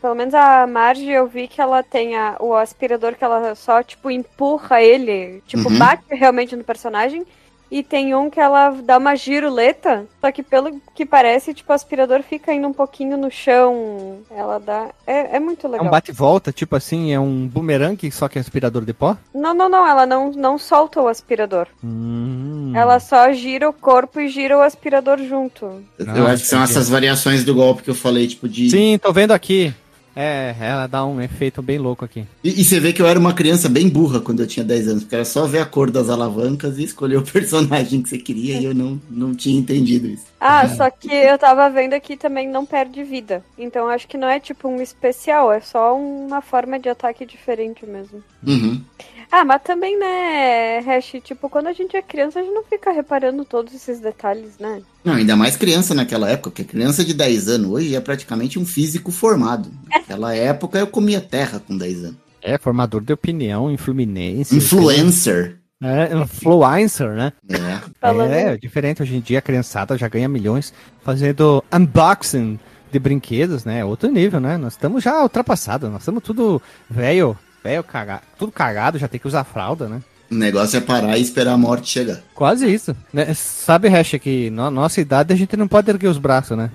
pelo menos a Marge, eu vi que ela tem a- o aspirador que ela só tipo empurra ele, tipo Uhum. bate realmente no personagem. E tem um que ela dá uma giroleta, só que pelo que parece, tipo, o aspirador fica indo um pouquinho no chão. Ela dá. É, é muito É legal. um bate-volta, tipo assim, é um bumerangue, só que é aspirador de pó? Não, não, não, ela não, não solta o aspirador. Hum. Ela só gira o corpo e gira o aspirador junto. eu Ah, acho que são essas variações do golpe que eu falei, tipo, de. Sim, tô vendo aqui. É, ela dá um efeito bem louco aqui. E, e você vê que eu era uma criança bem burra quando eu tinha 10 anos, porque era só ver a cor das alavancas e escolher o personagem que você queria e eu não, não tinha entendido isso. Ah, só que eu tava vendo aqui também não perde vida. Então acho que não é tipo um especial, é só uma forma de ataque diferente mesmo. Uhum. Ah, mas também, né, Hash, tipo, quando a gente é criança, a gente não fica reparando todos esses detalhes, né? Não, ainda mais criança naquela época, porque criança de 10 anos hoje é praticamente um físico formado. Naquela época eu comia terra com 10 anos. É, formador de opinião em Fluminense. Influencer. É, influencer, né? É. É, diferente. Hoje em dia a criançada já ganha milhões fazendo unboxing de brinquedos, né? Outro nível, né? Nós estamos já ultrapassados, nós estamos tudo velho, velho cagado, tudo cagado, já tem que usar fralda, né? O negócio é parar e esperar a morte chegar. Quase isso. Né? Sabe, Hash, que na nossa idade a gente não pode erguer os braços, né?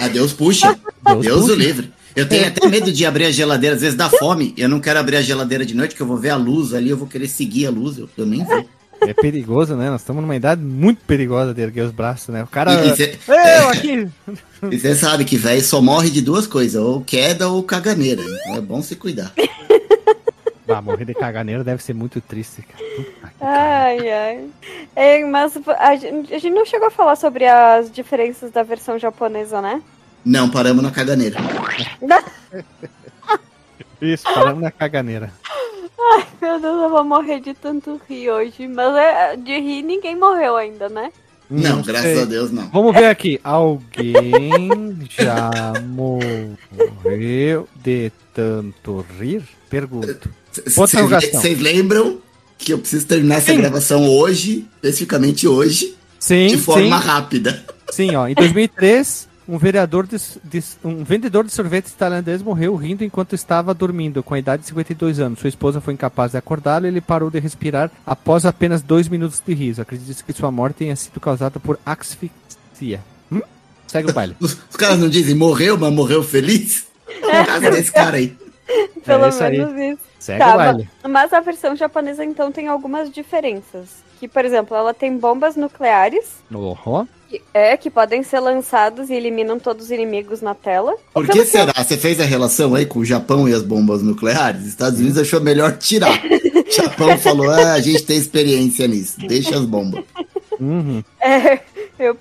Ah, Deus puxa. Deus Deus, puxa. o livre. Eu tenho até medo de abrir a geladeira, às vezes dá fome. Eu não quero abrir a geladeira de noite, que eu vou ver a luz ali, eu vou querer seguir a luz, eu, eu nem vou. É perigoso, né? Nós estamos numa idade muito perigosa de erguer os braços, né? O cara. E- e cê- Eu aqui! E você sabe que velho só morre de duas coisas, ou queda ou caganeira. Então é bom se cuidar. Ah, morrer de caganeiro deve ser muito triste, cara. Puta Ai, ai. É, mas a gente, a gente não chegou a falar sobre as diferenças da versão japonesa, né? Não, paramos na caganeira. Isso, paramos na caganeira. Meu Deus, eu vou morrer de tanto rir hoje. Mas é, de rir ninguém morreu ainda, né? Não, graças sei. a Deus não. Vamos ver aqui. Alguém já morreu de tanto rir? Pergunto. Vocês lembram que eu preciso terminar essa Sim. gravação hoje, especificamente hoje, Sim, de forma sim. rápida. Sim, ó. Em 2003, um vereador de, de- um vendedor de sorvetes tailandês morreu rindo enquanto estava dormindo, com a idade de 52 anos. Sua esposa foi incapaz de acordá-lo e ele parou de respirar após apenas dois minutos de riso. Acredita-se que sua morte tenha sido causada por asfixia. Hum? Segue o baile. Os, os caras não dizem morreu, mas morreu feliz? No caso desse cara aí. Pelo É isso aí. menos isso. Segue Tá, o baile. Mas a versão japonesa, então, tem algumas diferenças. Que, por exemplo, ela tem bombas nucleares, Ohó. que, é, que podem ser lançadas e eliminam todos os inimigos na tela. Por que será? Você fez a relação aí com o Japão e as bombas nucleares? Os Estados Unidos achou melhor tirar. O Japão falou, ah, a gente tem experiência nisso, deixa as bombas. Uhum. É, eu,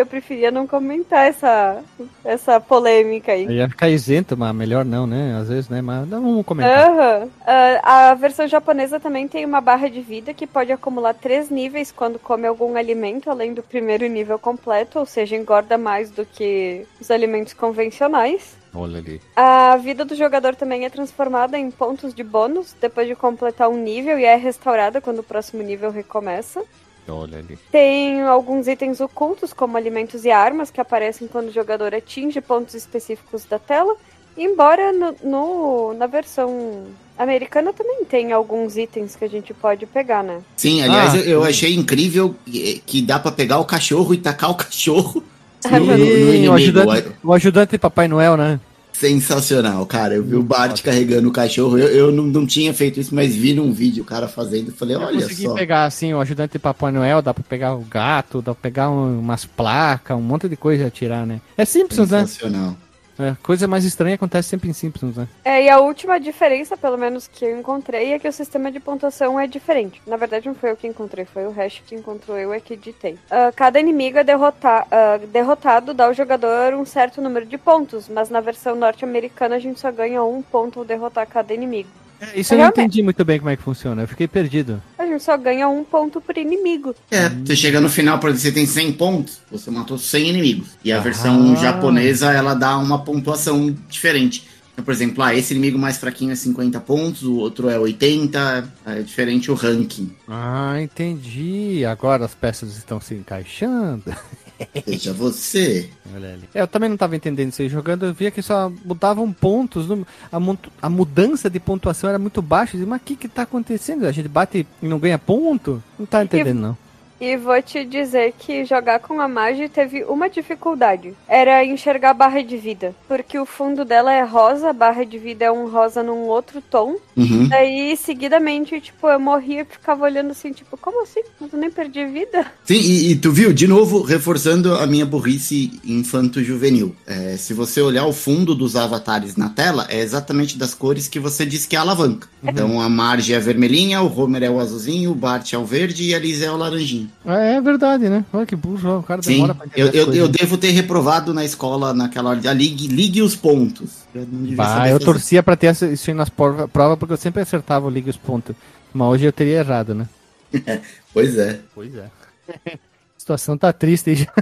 eu preferia não comentar essa, essa polêmica aí. Eu ia ficar isento, mas melhor não, né? Às vezes, né? Mas não vamos comentar. Aham. Ah, a versão japonesa também tem uma barra de vida que pode acumular três níveis quando come algum alimento, além do primeiro nível completo, ou seja, engorda mais do que os alimentos convencionais. Olha ali. A vida do jogador também é transformada em pontos de bônus depois de completar um nível e é restaurada quando o próximo nível recomeça. Olha ali. Tem alguns itens ocultos, como alimentos e armas, que aparecem quando o jogador atinge pontos específicos da tela. Embora no, no- na versão americana também tem alguns itens que a gente pode pegar, né? Sim, aliás, Ah, eu, eu achei incrível que, que dá pra pegar o cachorro e tacar o cachorro no, no- o ajudante, o ajudante de Papai Noel, né? Sensacional, cara. Eu vi o Bart carregando o cachorro. Eu, eu não, não tinha feito isso, mas vi num vídeo o cara fazendo. Falei, Eu olha consegui só. pegar assim o ajudante de Papai Noel, dá pra pegar o gato, dá pra pegar um- umas placas, um monte de coisa a tirar, né? É Simpsons, né? Sensacional. É, coisa mais estranha acontece sempre em Simpsons, né? É, e a última diferença, pelo menos que eu encontrei, é que o sistema de pontuação é diferente. Na verdade, não foi eu que encontrei, foi o Hash que encontrou, eu é que ditei. Ah, cada inimigo é derrotar, ah, derrotado, dá ao jogador um certo número de pontos, mas na versão norte-americana a gente só ganha um ponto ao derrotar cada inimigo. É, isso eu não Realmente. entendi muito bem como é que funciona, eu fiquei perdido. A gente só ganha um ponto por inimigo. É, você chega no final, por exemplo, você tem 100 pontos, você matou 100 inimigos. E a versão Ah. japonesa, ela dá uma pontuação diferente. Então, por exemplo, ah, esse inimigo mais fraquinho é 50 pontos, o outro é 80, é diferente o ranking. Ah, entendi. Agora as peças estão se encaixando. Veja você. Olha ali. É, eu também não estava entendendo isso aí jogando, eu via que só mudavam pontos, no- a, a mudança de pontuação era muito baixa. Eu dizia, mas o que que tá acontecendo? A gente bate e não ganha ponto? Não tá entendendo, não. E vou te dizer que jogar com a Magi teve uma dificuldade. Era enxergar a barra de vida. Porque o fundo dela é rosa, a barra de vida é um rosa num outro tom. Uhum. Daí, seguidamente, tipo, eu morria e ficava olhando assim, tipo, como assim? Mas eu nem perdi vida. Sim, e, e tu viu, de novo, reforçando a minha burrice infanto-juvenil. É, se você olhar o fundo dos avatares na tela, é exatamente das cores que você disse que é a alavanca. Então a Marge é a vermelhinha, o Homer é o azulzinho, o Bart é o verde e a Liz é o laranjinho. É, é verdade, né? Olha que burro, o cara Sim, demora pra entender eu, eu, eu devo ter reprovado na escola naquela hora. de, Ligue, ligue os pontos. Eu Bah, eu torcia pra ter isso aí nas prova- provas, porque eu sempre acertava o liga e os pontos. Mas hoje eu teria errado, né? Pois é. Pois é. A situação tá triste aí já.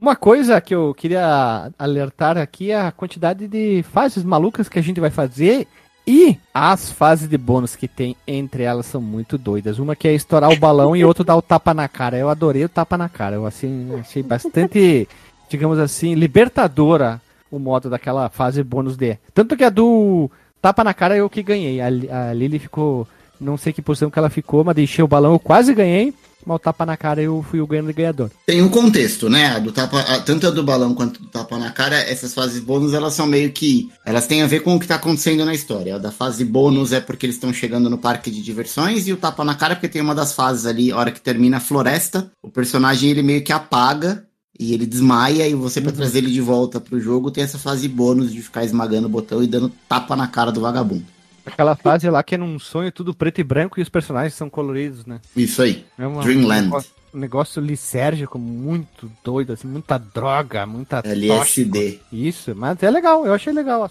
Uma coisa que eu queria alertar aqui é a quantidade de fases malucas que a gente vai fazer e as fases de bônus que tem entre elas são muito doidas. Uma que é estourar o balão e outra dar o tapa na cara. Eu adorei o tapa na cara. Eu assim, achei bastante, digamos assim, libertadora o modo daquela fase bônus D. Tanto que a do tapa na cara eu que ganhei. A, a Lily ficou Não sei que posição que ela ficou, mas deixei o balão, eu quase ganhei. Mas o tapa na cara eu fui o grande ganhador. Tem um contexto, né? Do tapa, tanto a do balão quanto do tapa na cara, essas fases bônus, elas são meio que. Elas têm a ver com o que tá acontecendo na história. A da fase bônus é porque eles estão chegando no parque de diversões, e o tapa na cara é porque tem uma das fases ali, a hora que termina a floresta, o personagem ele meio que apaga. E ele desmaia, e você, pra trazer ele de volta pro jogo, tem essa fase bônus de ficar esmagando o botão e dando tapa na cara do vagabundo. Aquela fase lá que é num sonho tudo preto e branco e os personagens são coloridos, né? Isso aí. É uma- Dreamland. Um negócio, um negócio lisérgico muito doido, assim, muita droga, muita LSD. Isso, mas é legal, eu achei legal.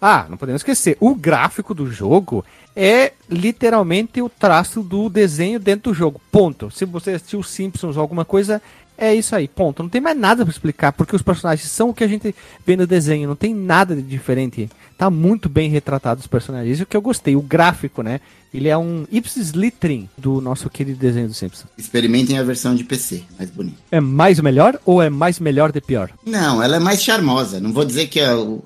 Ah, não podemos esquecer, o gráfico do jogo é literalmente o traço do desenho dentro do jogo. Ponto. Se você assistiu Simpsons ou alguma coisa, é isso aí. Ponto. Não tem mais nada pra explicar, porque os personagens são o que a gente vê no desenho, não tem nada de diferente. Tá muito bem retratado os personagens. Isso que eu gostei. O gráfico, né? Ele é um ipsis litterim do nosso querido desenho do Simpsons. Experimentem a versão de PC, mais bonita. É mais melhor ou é mais melhor de pior? Não, ela é mais charmosa. Não vou dizer que é o,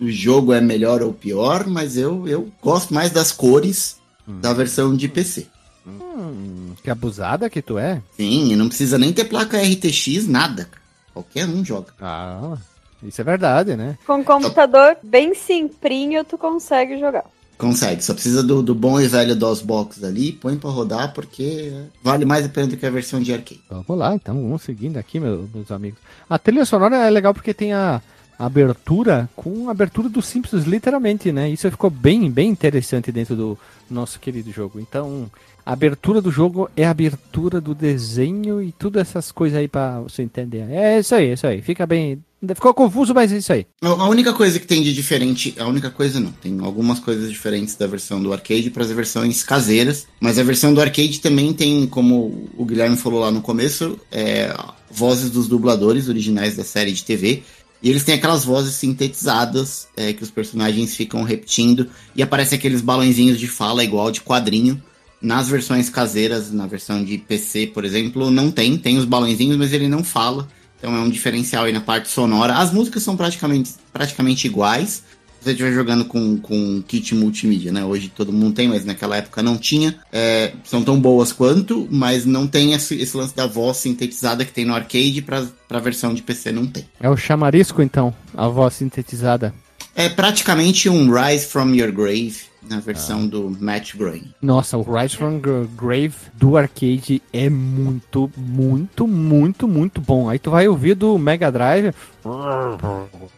o jogo é melhor ou pior, mas eu, eu gosto mais das cores da versão de PC. Hum, que abusada que tu é. Sim, e não precisa nem ter placa RTX, nada. Qualquer um joga. Ah, isso é verdade, né? Com um computador bem simplinho, tu consegue jogar. Consegue, só precisa do, do bom e velho DOSBox ali, põe pra rodar, porque vale mais a pena do que a versão de arcade. Vamos lá, então, vamos seguindo aqui, meu- meus amigos. A trilha sonora é legal porque tem a a abertura com a abertura dos Simpsons, literalmente, né? Isso ficou bem, bem interessante dentro do nosso querido jogo. Então, a abertura do jogo é a abertura do desenho e tudo essas coisas aí pra você entender. É isso aí, é isso aí. Fica bem. Ficou confuso, mas é isso aí. A a única coisa que tem de diferente, a única coisa não, tem algumas coisas diferentes da versão do arcade para as versões caseiras, mas a versão do arcade também tem, como o Guilherme falou lá no começo, é, vozes dos dubladores originais da série de TV. E eles têm aquelas vozes sintetizadas é, que os personagens ficam repetindo e aparecem aqueles balãozinhos de fala igual de quadrinho. Nas versões caseiras, na versão de PC, por exemplo, não tem, tem os balãozinhos, mas ele não fala. Então é um diferencial aí na parte sonora. As músicas são praticamente, praticamente iguais. Se você estiver jogando com, com kit multimídia, né? Hoje todo mundo tem, mas naquela época não tinha. É, são tão boas quanto, mas não tem esse, esse lance da voz sintetizada que tem no arcade pra, pra versão de PC não tem. É o chamarisco, então, a voz sintetizada. É praticamente um Rise from Your Grave na versão do Matt Groening. Nossa, o Rise from Gra- Grave do arcade é muito, muito, muito, muito bom. Aí tu vai ouvir do Mega Drive.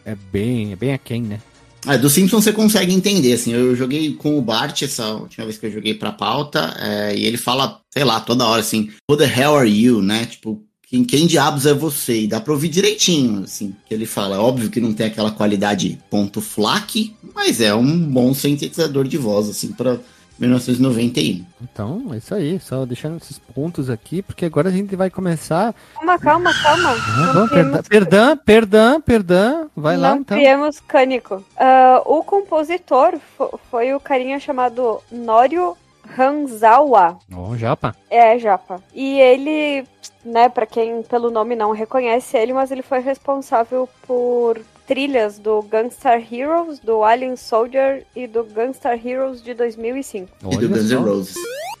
É bem, é bem aquém, né? Ah, do Simpsons você consegue entender, assim, eu joguei com o Bart essa última vez que eu joguei pra pauta, é, e ele fala, sei lá, toda hora assim, who the hell are you, né, tipo, quem, quem diabos é você? E dá pra ouvir direitinho, assim, que ele fala, é óbvio que não tem aquela qualidade ponto FLAC, mas é um bom sintetizador de voz, assim, pra 1991. Então, é isso aí. Só deixando esses pontos aqui, porque agora a gente vai começar. Calma, calma, calma. Ah, vamos, perdão, perdão, perdão, perdão. Vai lá não então. criemos cânico. Ah, o compositor fo- foi o carinha chamado Nório Hanzawa. Ó, japa. É, Japa. E ele, né, pra quem pelo nome não reconhece ele, mas ele foi responsável por trilhas do Gunstar Heroes, do Alien Soldier e do Gunstar Heroes de 2005. e do Guns N'. Roses.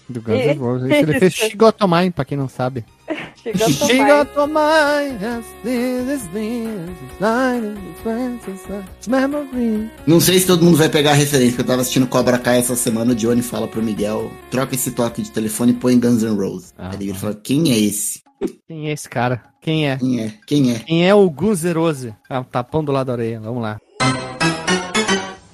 Do Guns N' Roses. Ele fez. Shigotomai, pra quem não sabe. Chega a tomar. Não sei se todo mundo vai pegar a referência, porque eu tava assistindo Cobra Kai essa semana, o Johnny fala pro Miguel, troca esse toque de telefone e põe Guns N' Roses. Ah, Aí ele fala, quem é esse? Quem é esse cara? Quem é? Quem é? Quem é? Quem é o Gunzerose? Ah, o tapão do lado da orelha. Vamos lá.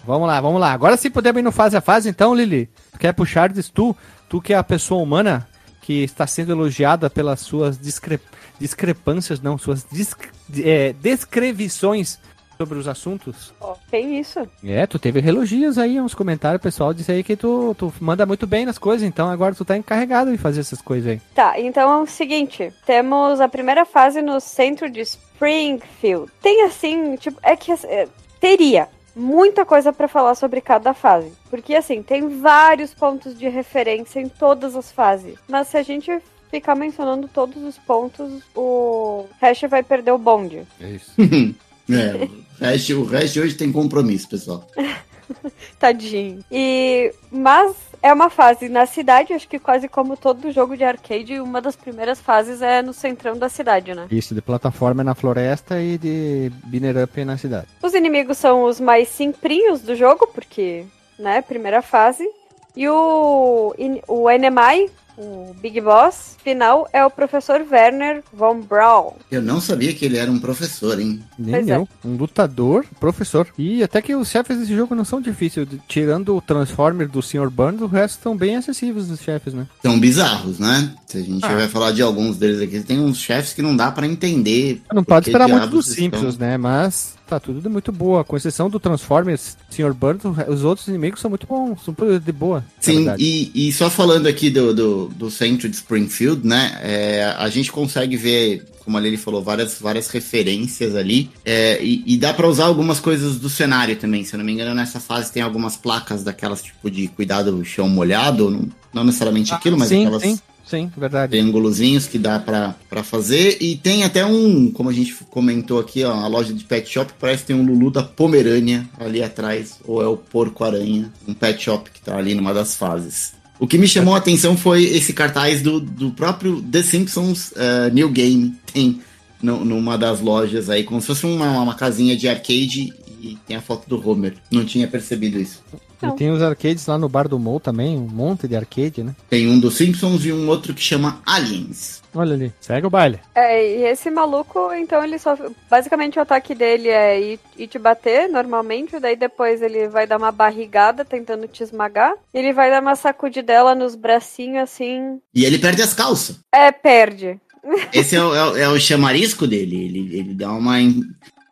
Vamos lá, vamos lá. Agora sim podemos ir no fase a fase, então, Lili. Tu quer puxar diz tu? Tu que é a pessoa humana que está sendo elogiada pelas suas discre- discrepâncias, não, suas disc- é, descrevições sobre os assuntos. Ó, Tem isso. É, tu teve elogios aí, uns comentários, o pessoal disse aí que tu, tu manda muito bem nas coisas, então agora tu tá encarregado de fazer essas coisas aí. Tá, então é o seguinte: temos a primeira fase no centro de Springfield. Tem assim, tipo, é que é, teria muita coisa pra falar sobre cada fase. Porque assim, tem vários pontos de referência em todas as fases. Mas se a gente ficar mencionando todos os pontos, o Hash vai perder o bonde. É isso. É, o resto, o resto hoje tem compromisso, pessoal. Tadinho. E. Mas é uma fase na cidade, acho que quase como todo jogo de arcade, uma das primeiras fases é no centrão da cidade, né? Isso, de plataforma é na floresta e de binner up é na cidade. Os inimigos são os mais simprinhos do jogo, porque, né, primeira fase. E o, o Enemai, o Big Boss final, é o professor Werner von Braun. Eu não sabia que ele era um professor, hein? Nem Pois é. eu. Um lutador, professor. E até que os chefes desse jogo não são difíceis. Tirando o Transformer do Sr. Burns, o resto estão bem acessíveis os chefes, né? São bizarros, né? Se a gente Ah. vai falar de alguns deles aqui, tem uns chefes que não dá pra entender. Não pode esperar muito dos Simpsons, né? Mas tá tudo muito boa. Com exceção do Transformers, Sr. Burns, re- os outros inimigos são muito bons. São de boa. Sim, e, e só falando aqui do, do, do centro de Springfield, né? é, a gente consegue ver, como a Lili falou, várias, várias referências ali. é, e, e dá pra usar algumas coisas do cenário também. Se eu não me engano, nessa fase tem algumas placas daquelas tipo de cuidado chão molhado. Não, não necessariamente aquilo, mas Ah, sim, aquelas. sim, sim, verdade. que dá pra fazer. E tem até um, como a gente comentou aqui, ó, a loja de pet shop, parece que tem um Lulu da Pomerânia ali atrás, ou é o Porco-Aranha, um pet shop que tá ali numa das fases. O que me chamou a atenção foi esse cartaz do, do próprio The Simpsons eh, New Game, tem numa das lojas aí, como se fosse uma, uma casinha de arcade e tem a foto do Homer. Não tinha percebido isso. E tem os arcades lá no Bar do Mall também, um monte de arcade, né? Tem um dos Simpsons e um outro que chama Aliens. Olha ali, segue o baile. É, e esse maluco, então ele só. Basicamente o ataque dele é ir, ir te bater normalmente, daí depois ele vai dar uma barrigada tentando te esmagar. Ele vai dar uma sacudidela nos bracinhos assim. E ele perde as calças. É, perde. Esse é o, é o- é o chamarisco dele. Ele, ele dá uma,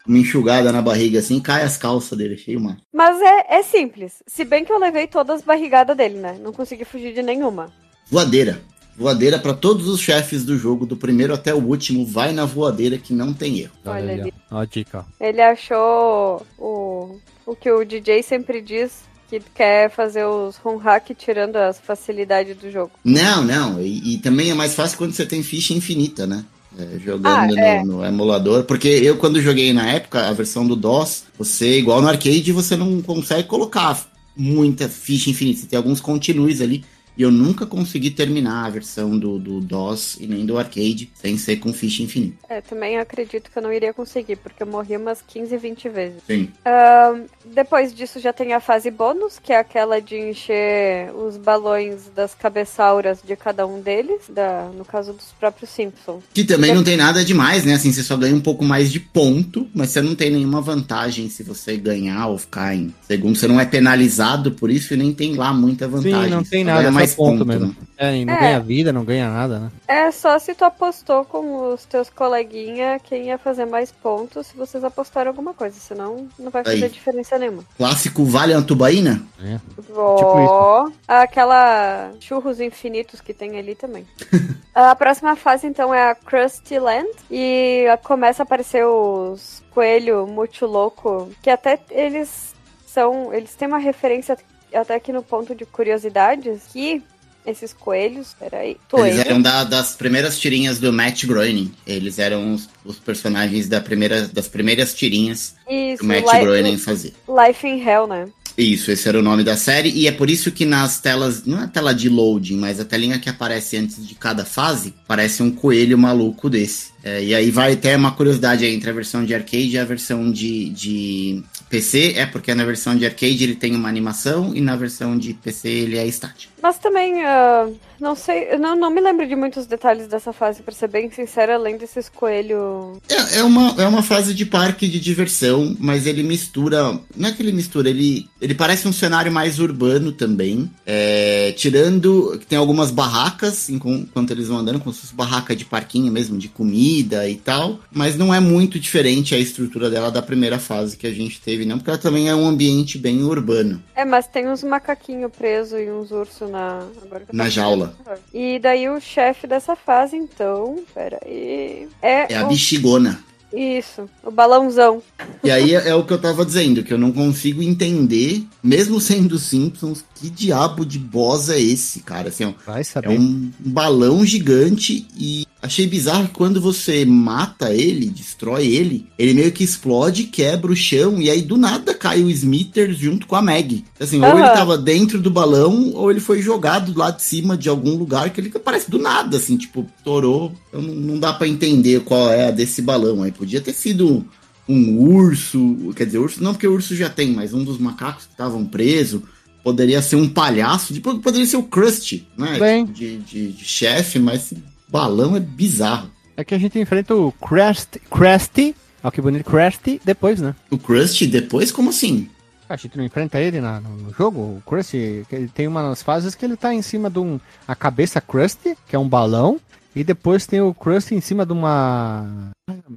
uma enxugada na barriga assim cai as calças dele. Achei uma. Mas é, é simples. Se bem que eu levei todas as barrigadas dele, né? Não consegui fugir de nenhuma. Voadeira. Voadeira pra todos os chefes do jogo, do primeiro até o último. Vai na voadeira que não tem erro. Olha ali. ó. Ó a dica. Ele achou o, o que o DJ sempre diz, que quer fazer os home hack tirando as facilidades do jogo. Não, não. E, e também é mais fácil quando você tem ficha infinita, né? É, jogando Ah, no, é. no emulador. Porque eu, quando joguei na época, a versão do DOS, você, igual no arcade, você não consegue colocar muita ficha infinita. Você tem alguns continues ali. E eu nunca consegui terminar a versão do, do DOS e nem do arcade sem ser com ficha infinita. É, também acredito que eu não iria conseguir, porque eu morri umas 15, 20 vezes. Sim. Ahn, depois disso já tem a fase bônus, que é aquela de encher os balões das cabeçauras de cada um deles, da, no caso dos próprios Simpsons. Que também não tem nada demais, né? Assim, você só ganha um pouco mais de ponto, mas você não tem nenhuma vantagem se você ganhar ou ficar em segundo. Você não é penalizado por isso e nem tem lá muita vantagem. Sim, não tem nada, mais só ponto, ponto, mesmo. né? É, e não É. ganha vida, não ganha nada, né? É só se tu apostou com os teus coleguinha quem ia fazer mais pontos se vocês apostaram alguma coisa, senão não vai fazer Aí. diferença nenhuma. Clássico Vale a Tubaína? É. Ó, aquela churros infinitos que tem ali também. a próxima fase, então, é a Krusty Land. E começa a aparecer os coelho muito louco, que até eles são. Eles têm uma referência até aqui no ponto de curiosidades que esses coelhos. Peraí. Eles eram da- das primeiras tirinhas do Matt Groening. Eles eram os, os personagens da primeira, das primeiras tirinhas que Isso, o Matt Groening fazia. Life in Hell, né? Isso, esse era o nome da série, e é por isso que nas telas, não é a tela de loading, mas a telinha que aparece antes de cada fase, parece um coelho maluco desse. É, e aí vai até uma curiosidade entre a versão de arcade e a versão de, de PC, é porque na versão de arcade ele tem uma animação e na versão de PC ele é estático. Mas também, ah, não sei, eu não, não me lembro de muitos detalhes dessa fase, pra ser bem sincera, além desses coelhos. É, é, uma, é uma fase de parque de diversão, mas ele mistura. Não é que ele mistura, ele, ele parece um cenário mais urbano também. É, tirando que tem algumas barracas enquan- enquanto eles vão andando, como se fosse barraca de parquinho mesmo, de comida e tal. Mas não é muito diferente a estrutura dela da primeira fase que a gente teve, não, porque ela também é um ambiente bem urbano. É, mas tem uns macaquinhos presos e uns ursos na. Agora que eu tô Na jaula. E daí o chefe dessa fase, então. Peraí. É, É a o- bexigona. Isso, o balãozão. E aí é, é o que eu tava dizendo, que eu não consigo entender, mesmo sendo Simpsons, que diabo de boss é esse, cara? Assim, ó, Vai É saber. um balão gigante e achei bizarro que quando você mata ele, destrói ele, ele meio que explode, quebra o chão, e aí do nada cai o Smithers junto com a Meg. Assim, ou ele tava dentro do balão, ou ele foi jogado lá de cima de algum lugar que ele aparece do nada, assim, tipo, torou. Então não, dá pra entender qual é a desse balão aí. Podia ter sido um urso, quer dizer, urso não, porque o urso já tem, mas um dos macacos que estavam presos. Poderia ser um palhaço, tipo, poderia ser o Krusty, né? Bem. De, de, de chefe, mas balão é bizarro. É que a gente enfrenta o Crest, Krusty, olha que bonito, Krusty, depois, né? O Krusty depois, como assim? A gente não enfrenta ele na- no, jogo, o Krusty, ele tem umas fases que ele tá em cima de um, a cabeça Krusty, que é um balão, e depois tem o Krusty em cima de uma...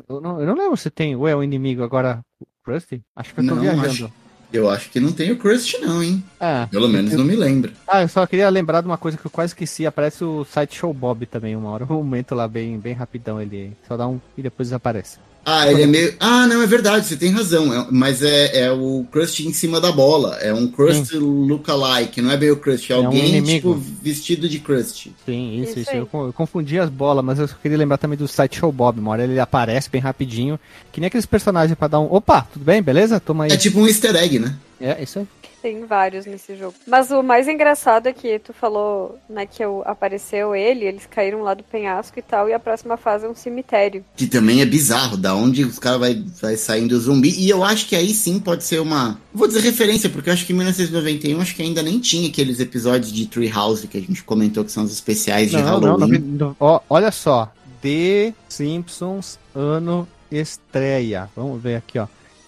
Eu não, eu não lembro se tem, ou é o inimigo agora, o Krusty? Acho que eu tô Não, viajando. acho- Eu acho que não tem o Krusty, não, hein? É. Pelo menos não me lembro. Ah, eu só queria lembrar de uma coisa que eu quase esqueci. Aparece o site Show Bob também, uma hora. Um momento lá bem, bem rapidão. Ele só dá um e depois desaparece. Ah, ele é meio. Ah, não, é verdade, você tem razão. É- mas é, é o Krusty em cima da bola. É um Krusty lookalike, não é bem o Krusty, é É um alguém inimigo. tipo vestido de Krusty. Sim, isso, Isso isso. Eu, eu confundi as bolas, mas eu só queria lembrar também do site Show Bob. Uma hora ele aparece bem rapidinho. Que nem aqueles personagens pra dar um. Opa, tudo bem? Beleza? Toma aí. É tipo um easter egg, né? É, isso aí. Tem vários nesse jogo. Mas o mais engraçado é que tu falou, né, que eu- apareceu ele, eles caíram lá do penhasco e tal, e a próxima fase é um cemitério. Que também é bizarro, da onde os caras vai, vai saindo zumbi. E eu acho que aí sim pode ser uma. Vou dizer referência, porque eu acho que em 1991 acho que ainda nem tinha aqueles episódios de Treehouse que a gente comentou que são os especiais de Não, não, Halloween. não, não. Ó, olha só. The Simpsons ano estreia. Vamos ver aqui, ó.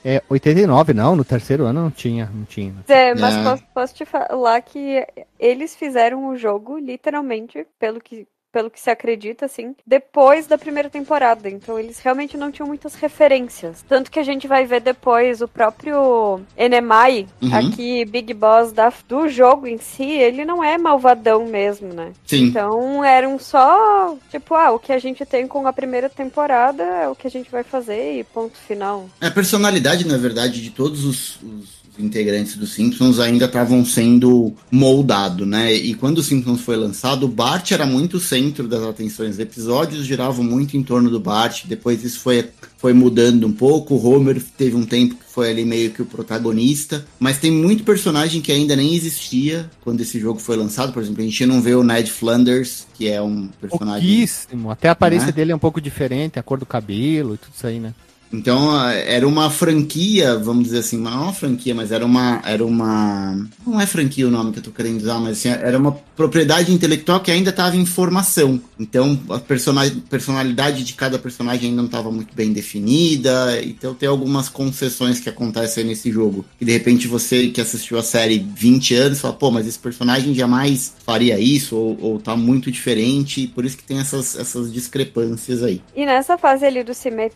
É 89, não, no terceiro ano não tinha, não tinha. É, mas É. posso, posso te falar que eles fizeram o jogo, literalmente, pelo que, pelo que se acredita, assim, depois da primeira temporada. Então eles realmente não tinham muitas referências. Tanto que a gente vai ver depois o próprio Enemai, Uhum. aqui, Big Boss da, do jogo em si, ele não é malvadão mesmo, né? Sim. Então eram só, tipo, ah, o que a gente tem com a primeira temporada é o que a gente vai fazer e ponto final. A personalidade, na verdade, de todos os, os integrantes dos Simpsons ainda estavam sendo moldado, né? E quando o Simpsons foi lançado, o Bart era muito o centro das atenções. Os episódios giravam muito em torno do Bart. Depois isso foi, foi mudando um pouco. O Homer teve um tempo que foi ali meio que o protagonista. Mas tem muito personagem que ainda nem existia quando esse jogo foi lançado. Por exemplo, a gente não vê o Ned Flanders, que é um personagem Pouquíssimo. Até a aparência Né? dele é um pouco diferente, a cor do cabelo e tudo isso aí, né? Então era uma franquia, vamos dizer assim, não uma franquia, mas era uma. Era uma. Não é franquia o nome que eu tô querendo usar, mas assim, era uma propriedade intelectual que ainda estava em formação. Então a persona- personalidade de cada personagem ainda não estava muito bem definida. Então tem algumas concessões que acontecem nesse jogo. E de repente você que assistiu a série 20 anos fala, pô, mas esse personagem jamais faria isso, ou, ou tá muito diferente, por isso que tem essas, essas discrepâncias aí. E nessa fase ali do cime-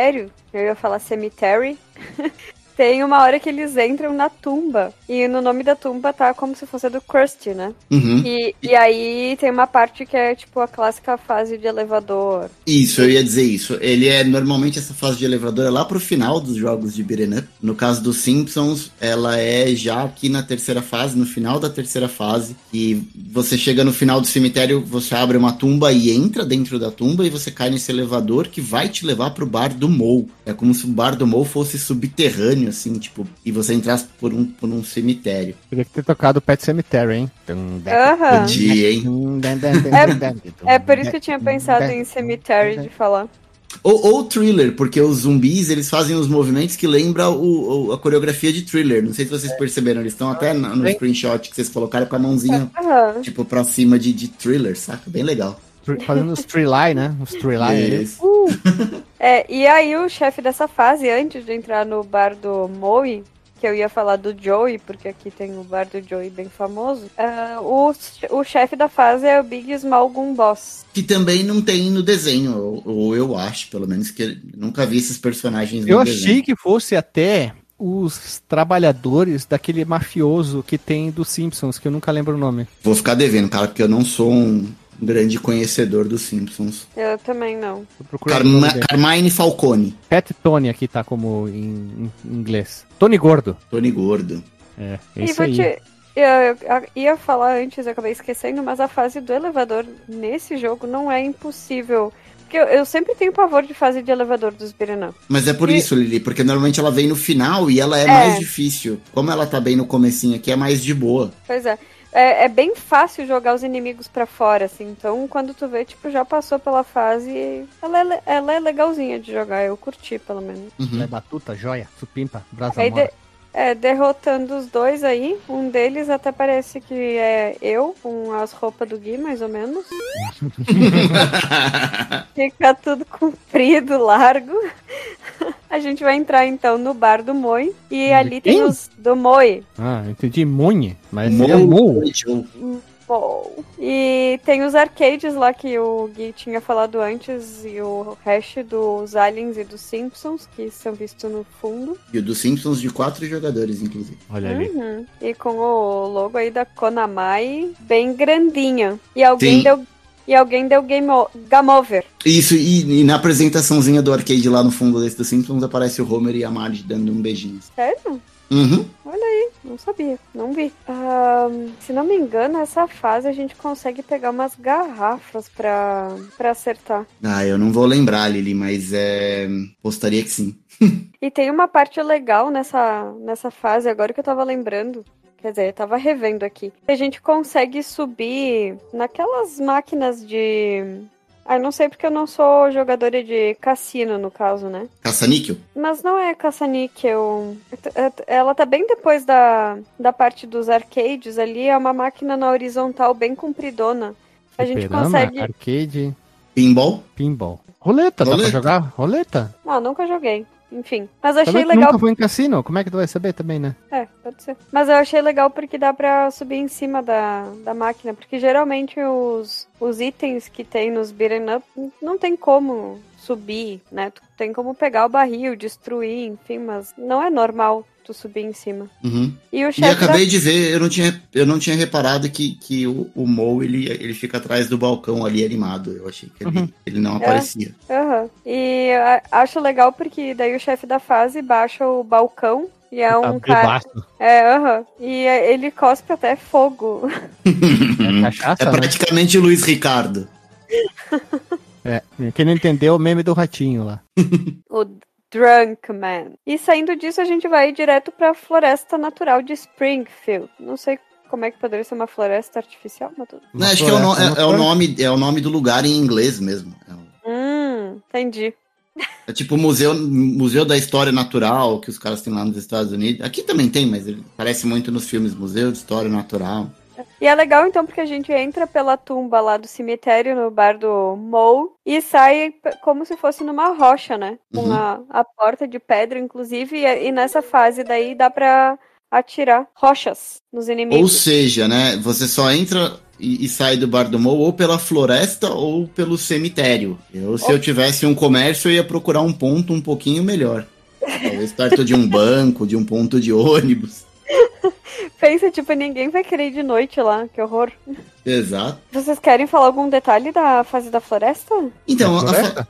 cemitério, eu ia falar cemetery, tem uma hora que eles entram na tumba. E no nome da tumba tá como se fosse do Krusty, né? Uhum. E, e aí tem uma parte que é tipo a clássica fase de elevador. Isso, eu ia dizer isso. Ele é normalmente essa fase de elevador é lá pro final dos jogos de beat'em up. No caso dos Simpsons, ela é já aqui na terceira fase, no final da terceira fase. E você chega no final do cemitério, você abre uma tumba e entra dentro da tumba e você cai nesse elevador que vai te levar pro bar do Mou. É como se o bar do Mou fosse subterrâneo, assim, tipo, e você entrasse por um, por um cemitério. Podia ter tocado Pet Cemetery, hein? Aham. Podia, hein? É por isso que eu tinha pensado em cemitério de falar. Ou, ou thriller, porque os zumbis eles fazem os movimentos que lembram o, o- a coreografia de thriller. Não sei se vocês perceberam, eles estão até no Sim. screenshot que vocês colocaram com a mãozinha, Aham. tipo, pra cima de, de thriller, saca? Bem legal. Fazendo os three line, né? Os three line. Isso. É, e aí o chefe dessa fase, antes de entrar no bar do Moe, que eu ia falar do Joey, porque aqui tem o bar do Joey bem famoso, ah, o, o chefe da fase é o Big Small Gun Boss. Que também não tem no desenho, ou, ou eu acho, pelo menos, que eu nunca vi esses personagens no Eu desenho. achei que fosse até os trabalhadores daquele mafioso que tem dos Simpsons, que eu nunca lembro o nome. Vou ficar devendo, cara, porque eu não sou um grande conhecedor dos Simpsons. Eu também não. Carma-. Carmine Falcone, Pat Tony aqui tá como em, em inglês. Tony Gordo. Tony Gordo. É, é E isso vou aí. te, Eu, eu- eu ia falar antes, eu acabei esquecendo, mas a fase do elevador nesse jogo não é impossível. Porque eu, eu sempre tenho pavor de fase de elevador dos up. Mas é por E- isso, Lili, porque normalmente ela vem no final e ela é, É. mais difícil. Como ela tá bem no comecinho aqui, é mais de boa. Pois é. É, é bem fácil jogar os inimigos pra fora, assim. Então, quando tu vê, tipo, já passou pela fase. Ela é, ela é legalzinha de jogar, eu curti, pelo menos. Uhum. É batuta, joia, supimpa, brasa Aí, mora. de- é, derrotando os dois aí, um deles até parece que é eu, com as roupas do Gui, mais ou menos. Fica tudo comprido, largo. A gente vai entrar então no bar do Moi. E ali tem os. Do Moi. Ah, entendi Munhe, mas Mou- seria Mou. Bom. E tem os arcades lá que o Gui tinha falado antes. E o hash dos Aliens e dos Simpsons, que são vistos no fundo. E o dos Simpsons de quatro jogadores, inclusive. Olha ali. Uhum. E com o logo aí da Konamai bem grandinho. E alguém Sim. deu. E alguém deu game, o- game over. Isso, e, e na apresentaçãozinha do arcade lá no fundo desse dos Simpsons aparece o Homer e a Marge dando um beijinho. Sério? Uhum. Não sabia, não vi. Ahn, se não me engano, essa fase a gente consegue pegar umas garrafas pra, pra acertar. Ah, eu não vou lembrar, Lili, mas é. Postaria que sim. E tem uma parte legal nessa, nessa fase, agora que eu tava lembrando. Quer dizer, eu tava revendo aqui. A gente consegue subir naquelas máquinas de. Ah, eu não sei porque eu não sou jogadora de cassino, no caso, né? Caça-níquel? Mas não é caça-níquel. Ela tá bem depois da, da parte dos arcades ali. É uma máquina na horizontal bem compridona. A gente Fliperama, consegue. Arcade, Pinball? pinball. Roleta, dá Roleta. pra jogar? Roleta? Não, nunca joguei. Enfim. Mas achei Também tu legal. nunca foi em cassino? Como é que tu vai saber também, né? É, pode ser. Mas eu achei legal porque dá pra subir em cima da, da máquina. Porque geralmente os, os itens que tem nos beat'em up não tem como subir, né? Tu tem como pegar o barril, destruir, enfim, mas não é normal tu subir em cima. Uhum. E o E chefe da acabei de ver, eu não tinha, eu não tinha reparado que, que o, o Mo ele, ele fica atrás do balcão ali animado. Eu achei que ele, Uhum. ele não aparecia. Aham. E a- acho legal porque daí o chefe da fase baixa o balcão e é um cara. É, aham. E é- ele cospe até fogo. É cachaça, É né? praticamente o Luiz Ricardo. É, quem não entendeu, o meme do ratinho lá. o Drunk Man. E saindo disso, a gente vai direto pra floresta natural de Springfield. Não sei como é que poderia ser uma floresta artificial, mas tudo. Não, acho que é o, no- é- é o nome, é o nome do lugar em inglês mesmo. É, Hum, entendi. é tipo o museu, museu da História Natural que os caras têm lá nos Estados Unidos. Aqui também tem, mas ele parece muito nos filmes Museu de História Natural. E é legal então porque a gente entra pela tumba lá do cemitério no bar do Moe e sai como se fosse numa rocha, né? Com Uhum. a, a porta de pedra, inclusive, e, e nessa fase daí dá pra atirar rochas nos Ou inimigos. seja, né, você só entra e, e sai do Bar do Mo ou pela floresta ou pelo cemitério. Eu, se eu tivesse um comércio, eu ia procurar um ponto um pouquinho melhor. Talvez perto de um banco, de um ponto de ônibus. Pensa, tipo, ninguém vai querer ir de noite lá, que horror. Exato. Vocês querem falar algum detalhe da fase da floresta? Então, É a, floresta? fa-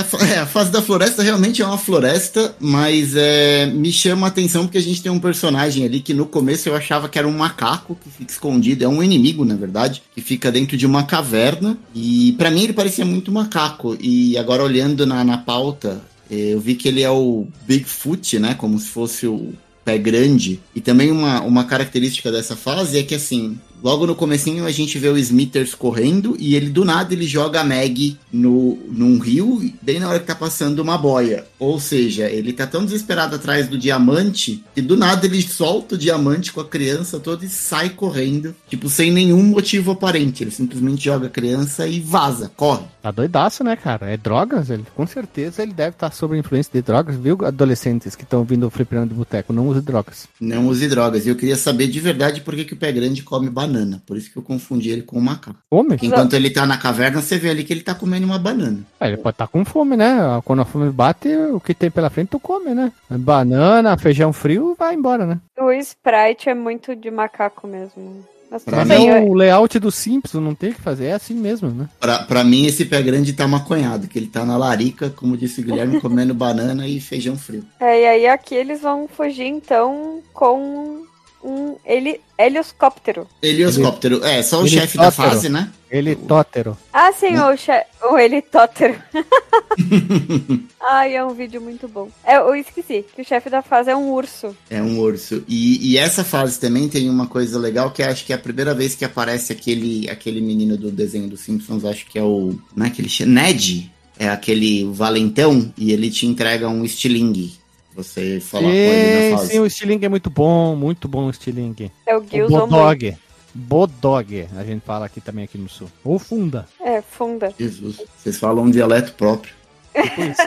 a fa- é, a fase da floresta realmente é uma floresta, mas é, me chama a atenção porque a gente tem um personagem ali que no começo eu achava que era um macaco que fica escondido, é um inimigo, na verdade, que fica dentro de uma caverna. E pra mim ele parecia muito macaco. E agora olhando na, na pauta, eh, eu vi que ele é o Bigfoot, né? Como se fosse o pé grande. E também uma, uma característica dessa fase é que assim, logo no comecinho a gente vê o Smithers correndo e ele do nada ele joga a Meg no, num rio, bem na hora que tá passando uma boia. Ou seja, ele tá tão desesperado atrás do diamante que do nada ele solta o diamante com a criança toda e sai correndo, tipo, sem nenhum motivo aparente. Ele simplesmente joga a criança e vaza, corre. Tá doidaço, né, cara? É drogas? Ele, com certeza ele deve estar sob influência de drogas, viu? Adolescentes que estão vindo ao fliperama de boteco, não use drogas. Não use drogas. E eu queria saber de verdade por que, que o pé grande come banana. Por isso que eu confundi ele com o macaco. Fome? Enquanto ele tá na caverna, você vê ali que ele tá comendo uma banana. É, ele pode estar com fome, né? Quando a fome bate, o que tem pela frente tu come, né? Banana, feijão frio, vai embora, né? O Sprite é muito de macaco mesmo. Mas Pra mim, é eu- o layout do Simpsons, não tem o que fazer, é assim mesmo, né? Pra, pra mim, esse pé grande tá maconhado, que ele tá na larica, como disse o Guilherme, comendo banana e feijão frio. É, e aí aqui eles vão fugir então com um ele, helioscóptero. Helioscóptero. É, só o chefe da fase, né? Ele tótero. Ah, sim, o, che... o helitóptero. Ai, é um vídeo muito bom. É, eu esqueci que o chefe da fase é um urso. É um urso. E, e essa fase também tem uma coisa legal que acho que é a primeira vez que aparece aquele, aquele menino do desenho dos Simpsons, acho que é o. Não é aquele. Ned? É aquele valentão e ele te entrega um estilingue. Você falar com ele na Sim, fase. sim, o Stiling é muito bom, muito bom o Stiling. É o Gilson. Bodog. Bodog, a gente fala aqui também aqui no sul. Ou Funda. É, funda. Jesus, vocês falam um dialeto próprio. Tipo isso.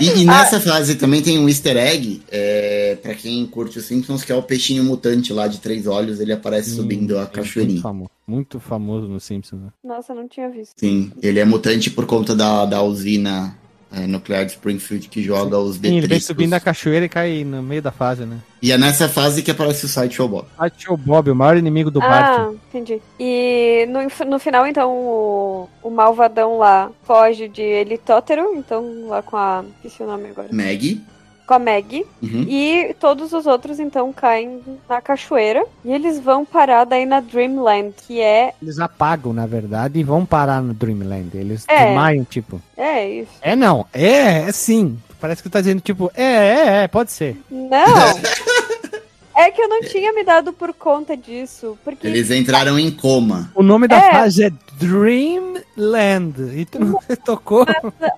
E, e nessa fase também tem um easter egg, é, pra quem curte os Simpsons, que é o peixinho mutante lá de três olhos, ele aparece subindo a É muito cachoeirinha. famoso, muito famoso no Simpsons. Né? Nossa, eu não tinha visto. Sim, ele é mutante por conta da, da usina é, nuclear de Springfield que joga os Sim, ele vem detritos. subindo a cachoeira e cai no meio da fase, né? E é nessa fase que aparece o Sideshow Bob. O Bob, o maior inimigo do Bart. Ah, entendi. E no, no final, então, o, o malvadão lá foge de helitóptero, então lá com a. Esqueci o nome agora. Maggie. Com a Meg. Uhum. E todos os outros, então, caem na cachoeira. E eles vão parar daí na Dreamland, que é. Eles apagam, na verdade, e vão parar no Dreamland. Eles É. desmaiam, tipo. É isso. É não, é, é sim. Parece que tá dizendo, tipo, é, é, é, pode ser. Não! é que eu não tinha me dado por conta disso. Porque. Eles entraram em coma. O nome da É. fase é Dreamland. E tu não tocou.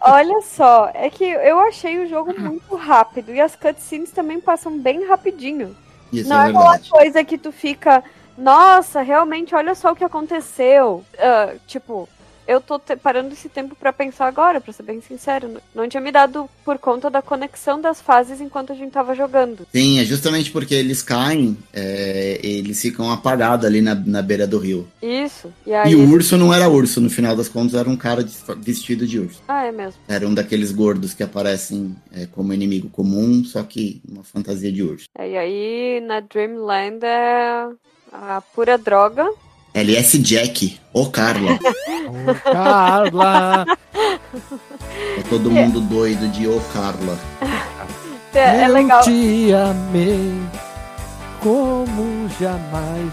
Olha só, é que eu achei o jogo muito rápido. E as cutscenes também passam bem rapidinho. Isso Não é é aquela coisa que tu fica, nossa, realmente, olha só o que aconteceu. Ah, tipo, eu tô parando esse tempo pra pensar agora, pra ser bem sincero. Não- Não tinha me dado por conta da conexão das fases enquanto a gente tava jogando. Sim, é justamente porque eles caem, é, eles ficam apagados ali na, na beira do rio. Isso. E aí. E o urso não era urso, no final das contas era um cara de- vestido de urso. Ah, é mesmo. Era um daqueles gordos que aparecem é, como inimigo comum, só que uma fantasia de urso. É, E aí, na Dreamland é a pura droga. LS Jack, ô Carla. Ô, Carla. Tá todo mundo doido de ô Carla. É, é eu legal. te amei como jamais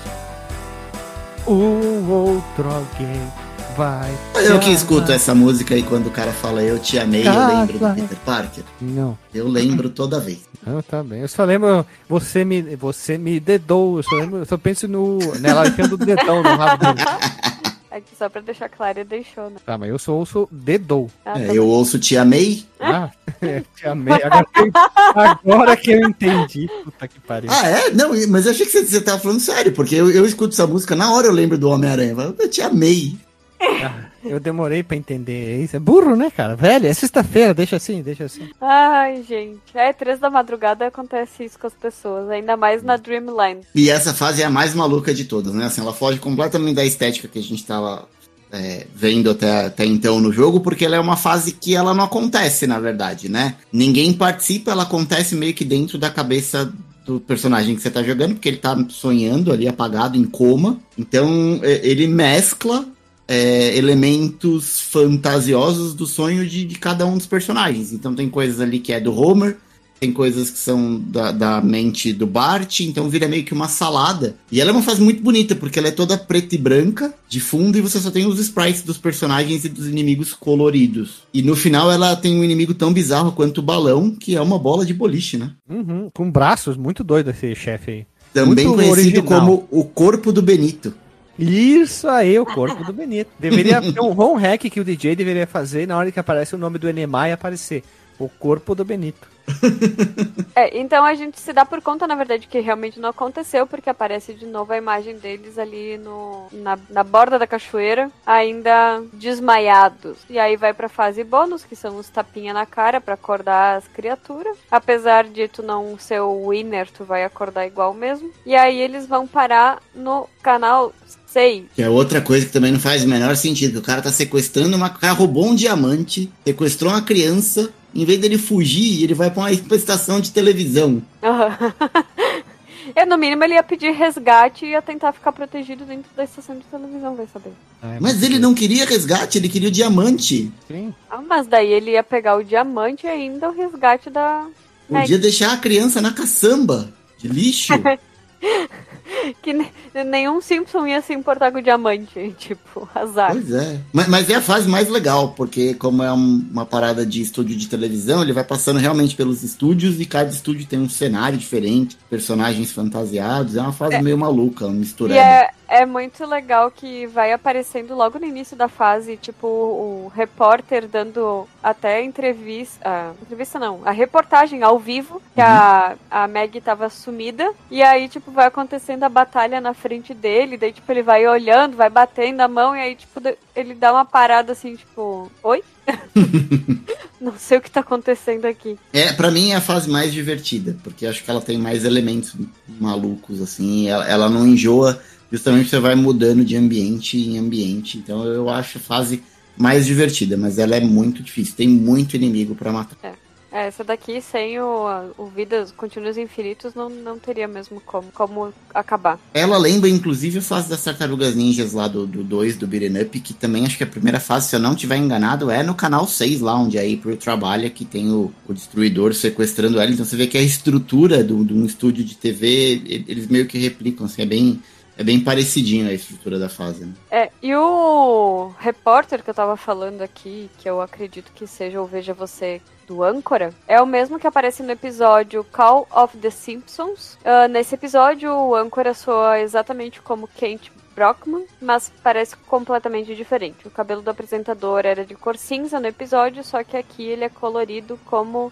um outro alguém vai. Eu que escuto essa música e quando o cara fala eu te amei, eu lembro do. Peter Parker. Não, Eu lembro toda vez. não, tá bem. Eu só lembro, você me, você me dedou. Eu só, lembro, eu só penso no, nela enfiando o dedão no rabo dele. Aqui só pra deixar claro, ele deixou, né? Tá, mas eu sou ouço dedou. Ah, É, tá eu ouço te amei. Ah, é, te amei. Agora, que eu- agora que eu entendi. Puta que pariu. Ah, é? Não, mas eu achei que você, você tava falando sério, porque eu, eu escuto essa música, na hora eu lembro do Homem-Aranha. Eu te amei. Eu demorei pra entender isso. É burro, né, cara? Velho, é sexta-feira, deixa assim, deixa assim. Ai, gente. É, três da madrugada acontece isso com as pessoas. Ainda mais na Dreamland. E essa fase é a mais maluca de todas, né? Assim, ela foge completamente da estética que a gente tava é, vendo até, até então no jogo, porque ela é uma fase que ela não acontece, na verdade, né? Ninguém participa, ela acontece meio que dentro da cabeça do personagem que você tá jogando, porque ele tá sonhando ali, apagado, em coma. Então, ele mescla é, elementos fantasiosos do sonho de, de cada um dos personagens. Então tem coisas ali que é do Homer, tem coisas que são da, da mente do Bart, então vira meio que uma salada. E ela é uma fase muito bonita, porque ela é toda preta e branca, de fundo, e você só tem os sprites dos personagens e dos inimigos coloridos. E no final ela tem um inimigo tão bizarro quanto o balão, que é uma bola de boliche, né? Uhum, com braços, muito doido esse chefe aí. Também Muito conhecido original. como o corpo do Benito. Isso aí, o corpo do Benito. Deveria ter um home hack que o DJ deveria fazer na hora que aparece o nome do Enemai aparecer. O corpo do Benito. É, então a gente se dá por conta, na verdade, que realmente não aconteceu, porque aparece de novo a imagem deles ali no, na, na borda da cachoeira, ainda desmaiados. E aí vai pra fase bônus, que são os tapinha na cara pra acordar as criaturas. Apesar de tu não ser o winner, tu vai acordar igual mesmo. E aí eles vão parar no canal 6. Que é outra coisa que também não faz o menor sentido, que o cara tá sequestrando uma. O cara roubou um diamante, sequestrou uma criança, em vez dele fugir, ele vai pra uma estação de televisão. Eu, no mínimo, ele ia pedir resgate e ia tentar ficar protegido dentro da estação de televisão, vai saber. É, Mas ele não queria resgate, ele queria o diamante. Sim. Ah, mas daí ele ia pegar o diamante e ainda o resgate da. Podia deixar a criança na caçamba de lixo. que ne- nenhum Simpson ia se importar com o diamante. Tipo, azar. Pois é. Mas, mas é a fase mais legal, porque como é um- uma parada de estúdio de televisão, ele vai passando realmente pelos estúdios e cada estúdio tem um cenário diferente, personagens fantasiados. É uma fase meio maluca, uma E misturada. é, é muito legal que vai aparecendo logo no início da fase, tipo, o repórter dando até entrevista. ah, entrevista não, a reportagem ao vivo, que a, a Maggie tava sumida. E aí, tipo, vai acontecendo a batalha na frente dele. Daí, tipo, ele vai olhando, vai batendo a mão, e aí, tipo, ele dá uma parada assim, tipo, oi? não sei o que tá acontecendo aqui. É, pra mim é a fase mais divertida, porque acho que ela tem mais elementos malucos, assim, ela, ela não enjoa, justamente você vai mudando de ambiente em ambiente, então eu acho a fase mais divertida, mas ela é muito difícil, tem muito inimigo pra matar. É, essa daqui, sem o, o Vidas Continuos Infinitos, não, não teria mesmo como, como acabar. Ela lembra, inclusive, a fase das Tartarugas Ninjas lá do 2, do, dois, do Beat'em Up, que também acho que a primeira fase, se eu não tiver enganado, é no canal 6 lá, onde a April trabalha, que tem o, o Destruidor sequestrando ela, então você vê que a estrutura do- de um estúdio de TV, eles meio que replicam, assim, é bem... É bem parecidinho a estrutura da fase, né? É, e o repórter que eu tava falando aqui, que eu acredito que seja o Veja Você do Âncora, é o mesmo que aparece no episódio Call of the Simpsons. Ah, nesse episódio, o Âncora soa exatamente como Kent Brockman, mas parece completamente diferente. O cabelo do apresentador era de cor cinza no episódio, só que aqui ele é colorido como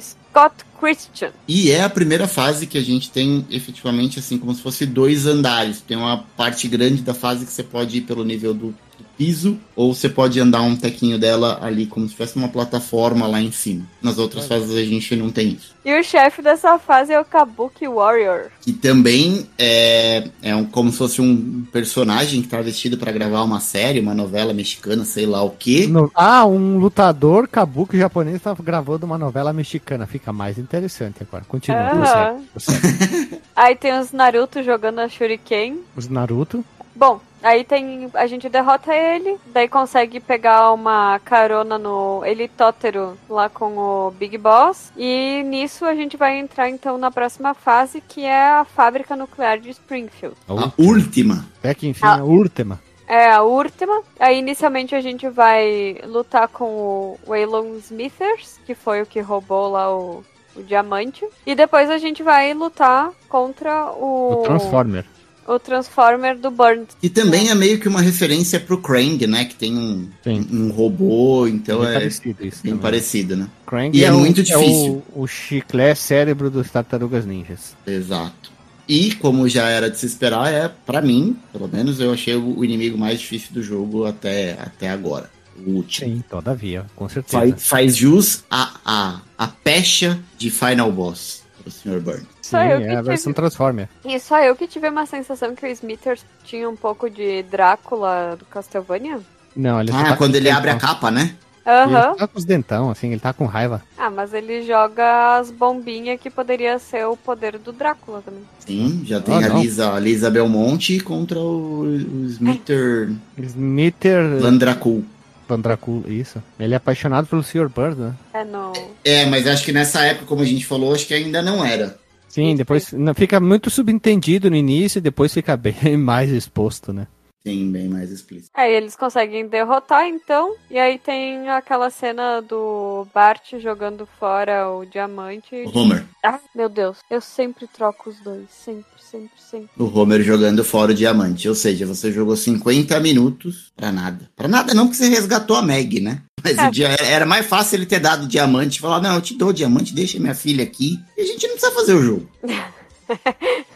Scott Christian. E é a primeira fase que a gente tem efetivamente assim como se fosse dois andares. Tem uma parte grande da fase que você pode ir pelo nível do, piso, ou você pode andar um tequinho dela ali como se tivesse uma plataforma lá em cima. Nas outras fases a gente não tem isso. E o chefe dessa fase é o Kabuki Warrior. Que também é, é um, como se fosse um personagem que tá vestido para gravar uma série, uma novela mexicana, sei lá o quê. No- Ah, um lutador kabuki japonês tá gravando uma novela mexicana. Fica mais interessante agora. Continua. Aham. prossegue, prossegue. Aí tem os Naruto jogando a Shuriken. Os Naruto. Bom, aí tem. A gente derrota ele, daí consegue pegar uma carona no helicóptero lá com o Big Boss. E nisso a gente vai entrar então na próxima fase, que é a fábrica nuclear de Springfield. A última. Até que enfim, Ah. a última. É a última. Aí inicialmente a gente vai lutar com o Waylon Smithers, que foi o que roubou lá o, o diamante. E depois a gente vai lutar contra o. O Transformer. O Transformer do Burnt. E também é meio que uma referência pro Krang, né? Que tem um, Sim. um robô, então Bem é parecido isso. bem também. parecido, né? Krang E é o- muito difícil. o, o chiclé cérebro dos tartarugas ninjas. Exato. E como já era de se esperar, é para mim, pelo menos eu achei o o inimigo mais difícil do jogo até, até agora. O último. Sim, todavia, com certeza. Faz, faz jus a, a, a pecha de Final Boss pro Sr. Burns. Sim, Só eu que é a versão tive- Transformer. E só eu que tive uma sensação que o Smithers tinha um pouco de Drácula do Castlevania. Não, ele só Ah, tá quando ele os abre a dentão. capa, né? Aham. Ele tá com os dentão, assim, ele tá com raiva. Ah, mas ele joga as bombinhas que poderia ser o poder do Drácula também. Sim, já tem Ah, a, não. Lisa, a Lisa Belmonte contra o, o Smither Smiter Landracool. Vandracul, isso. Ele é apaixonado pelo Sr. Bird, né? É no. É, mas acho que nessa época, como a gente falou, acho que ainda não era. Sim, depois fica muito subentendido no início e depois fica bem mais exposto, né? Sim, bem mais explícito. Aí eles conseguem derrotar, então. E aí tem aquela cena do Bart jogando fora o diamante. O Homer. Ah, meu Deus. Eu sempre troco os dois. Sempre, sempre, sempre. O Homer jogando fora o diamante. Ou seja, você jogou 50 minutos pra nada. Pra nada não, porque você resgatou a Meg, né? Mas É. o dia, era mais fácil ele ter dado o diamante e falar, não, eu te dou o diamante, deixa minha filha aqui. E a gente não precisa fazer o jogo.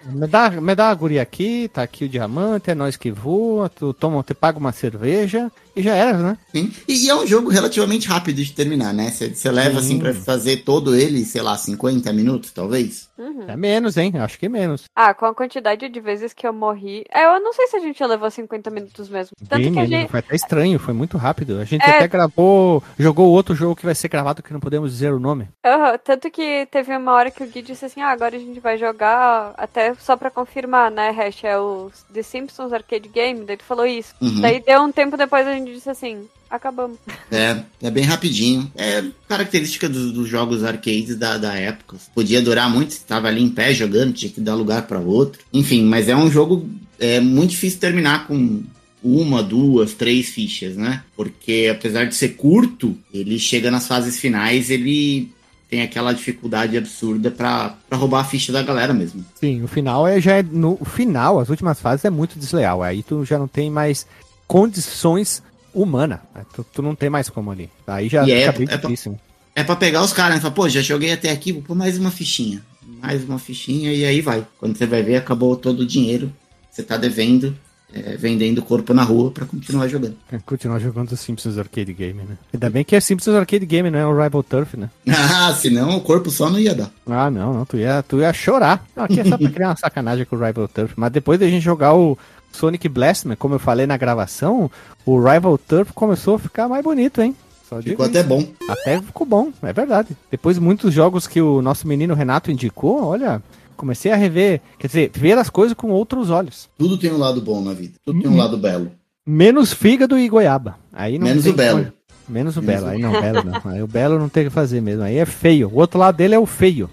Me dá, me dá a guria aqui, tá aqui o diamante, é nós que voa, tu toma, tu paga uma cerveja e já era, né? Sim. E, e é um jogo relativamente rápido de terminar, né? Você leva assim Sim. pra fazer todo ele, sei lá, 50 minutos, talvez. Uhum. É menos, hein? Acho que é menos. Ah, com a quantidade de vezes que eu morri. É, eu não sei se a gente levou 50 minutos mesmo. Tanto Bem que a gente. Foi até estranho, foi muito rápido. A gente É. até gravou, jogou outro jogo que vai ser gravado que não podemos dizer o nome. Aham, tanto que teve uma hora que o Gui disse assim: ah, agora a gente vai jogar, até só pra confirmar, né, Hash? É o The Simpsons Arcade Game. Daí tu falou isso. Uhum. Daí deu um tempo depois a gente disse assim: acabamos. É, é bem rapidinho. É característica dos, dos jogos arcades da, da época. Podia durar muito, você tava ali em pé jogando, tinha que dar lugar para outro. Enfim, mas é um jogo é muito difícil terminar com uma, duas, três fichas, né? Porque apesar de ser curto, ele chega nas fases finais, ele tem aquela dificuldade absurda pra pra roubar a ficha da galera mesmo. Sim, o final é já é no o final, as últimas fases é muito desleal. Aí tu já não tem mais condições humanas. Tu, tu não tem mais como ali. Aí já E é- bem é pra- difícil. É pra pegar os caras, né? Fala, pô, já joguei até aqui, vou pôr mais uma fichinha. Mais uma fichinha e aí vai. Quando você vai ver, acabou todo o dinheiro. Você tá devendo, é, vendendo o corpo na rua pra continuar jogando. Continuar jogando o Simpsons Arcade Game, né? Ainda bem que é Simpsons Arcade Game, não é o Rival Turf, né? Ah, senão o corpo só não ia dar. Ah, não, não, tu ia, tu ia chorar. Aqui é só pra criar uma sacanagem com o Rival Turf. Mas depois da gente jogar o Sonic Blastman, como eu falei na gravação, o Rival Turf começou a ficar mais bonito, hein? Ficou isso. até bom. Até ficou bom, é verdade. Depois de muitos jogos que o nosso menino Renato indicou, olha, comecei a rever, quer dizer, ver as coisas com outros olhos. Tudo tem um lado bom na vida. Tudo tem um lado belo. Menos fígado e goiaba. Aí não Menos o belo. como- Menos o Menos belo. o- Aí não, belo não. Aí o belo não tem o que fazer mesmo. Aí é feio. O outro lado dele é o feio.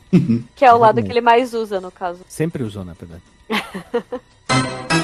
Que é o lado que ele mais usa, no caso. Sempre usou, na verdade.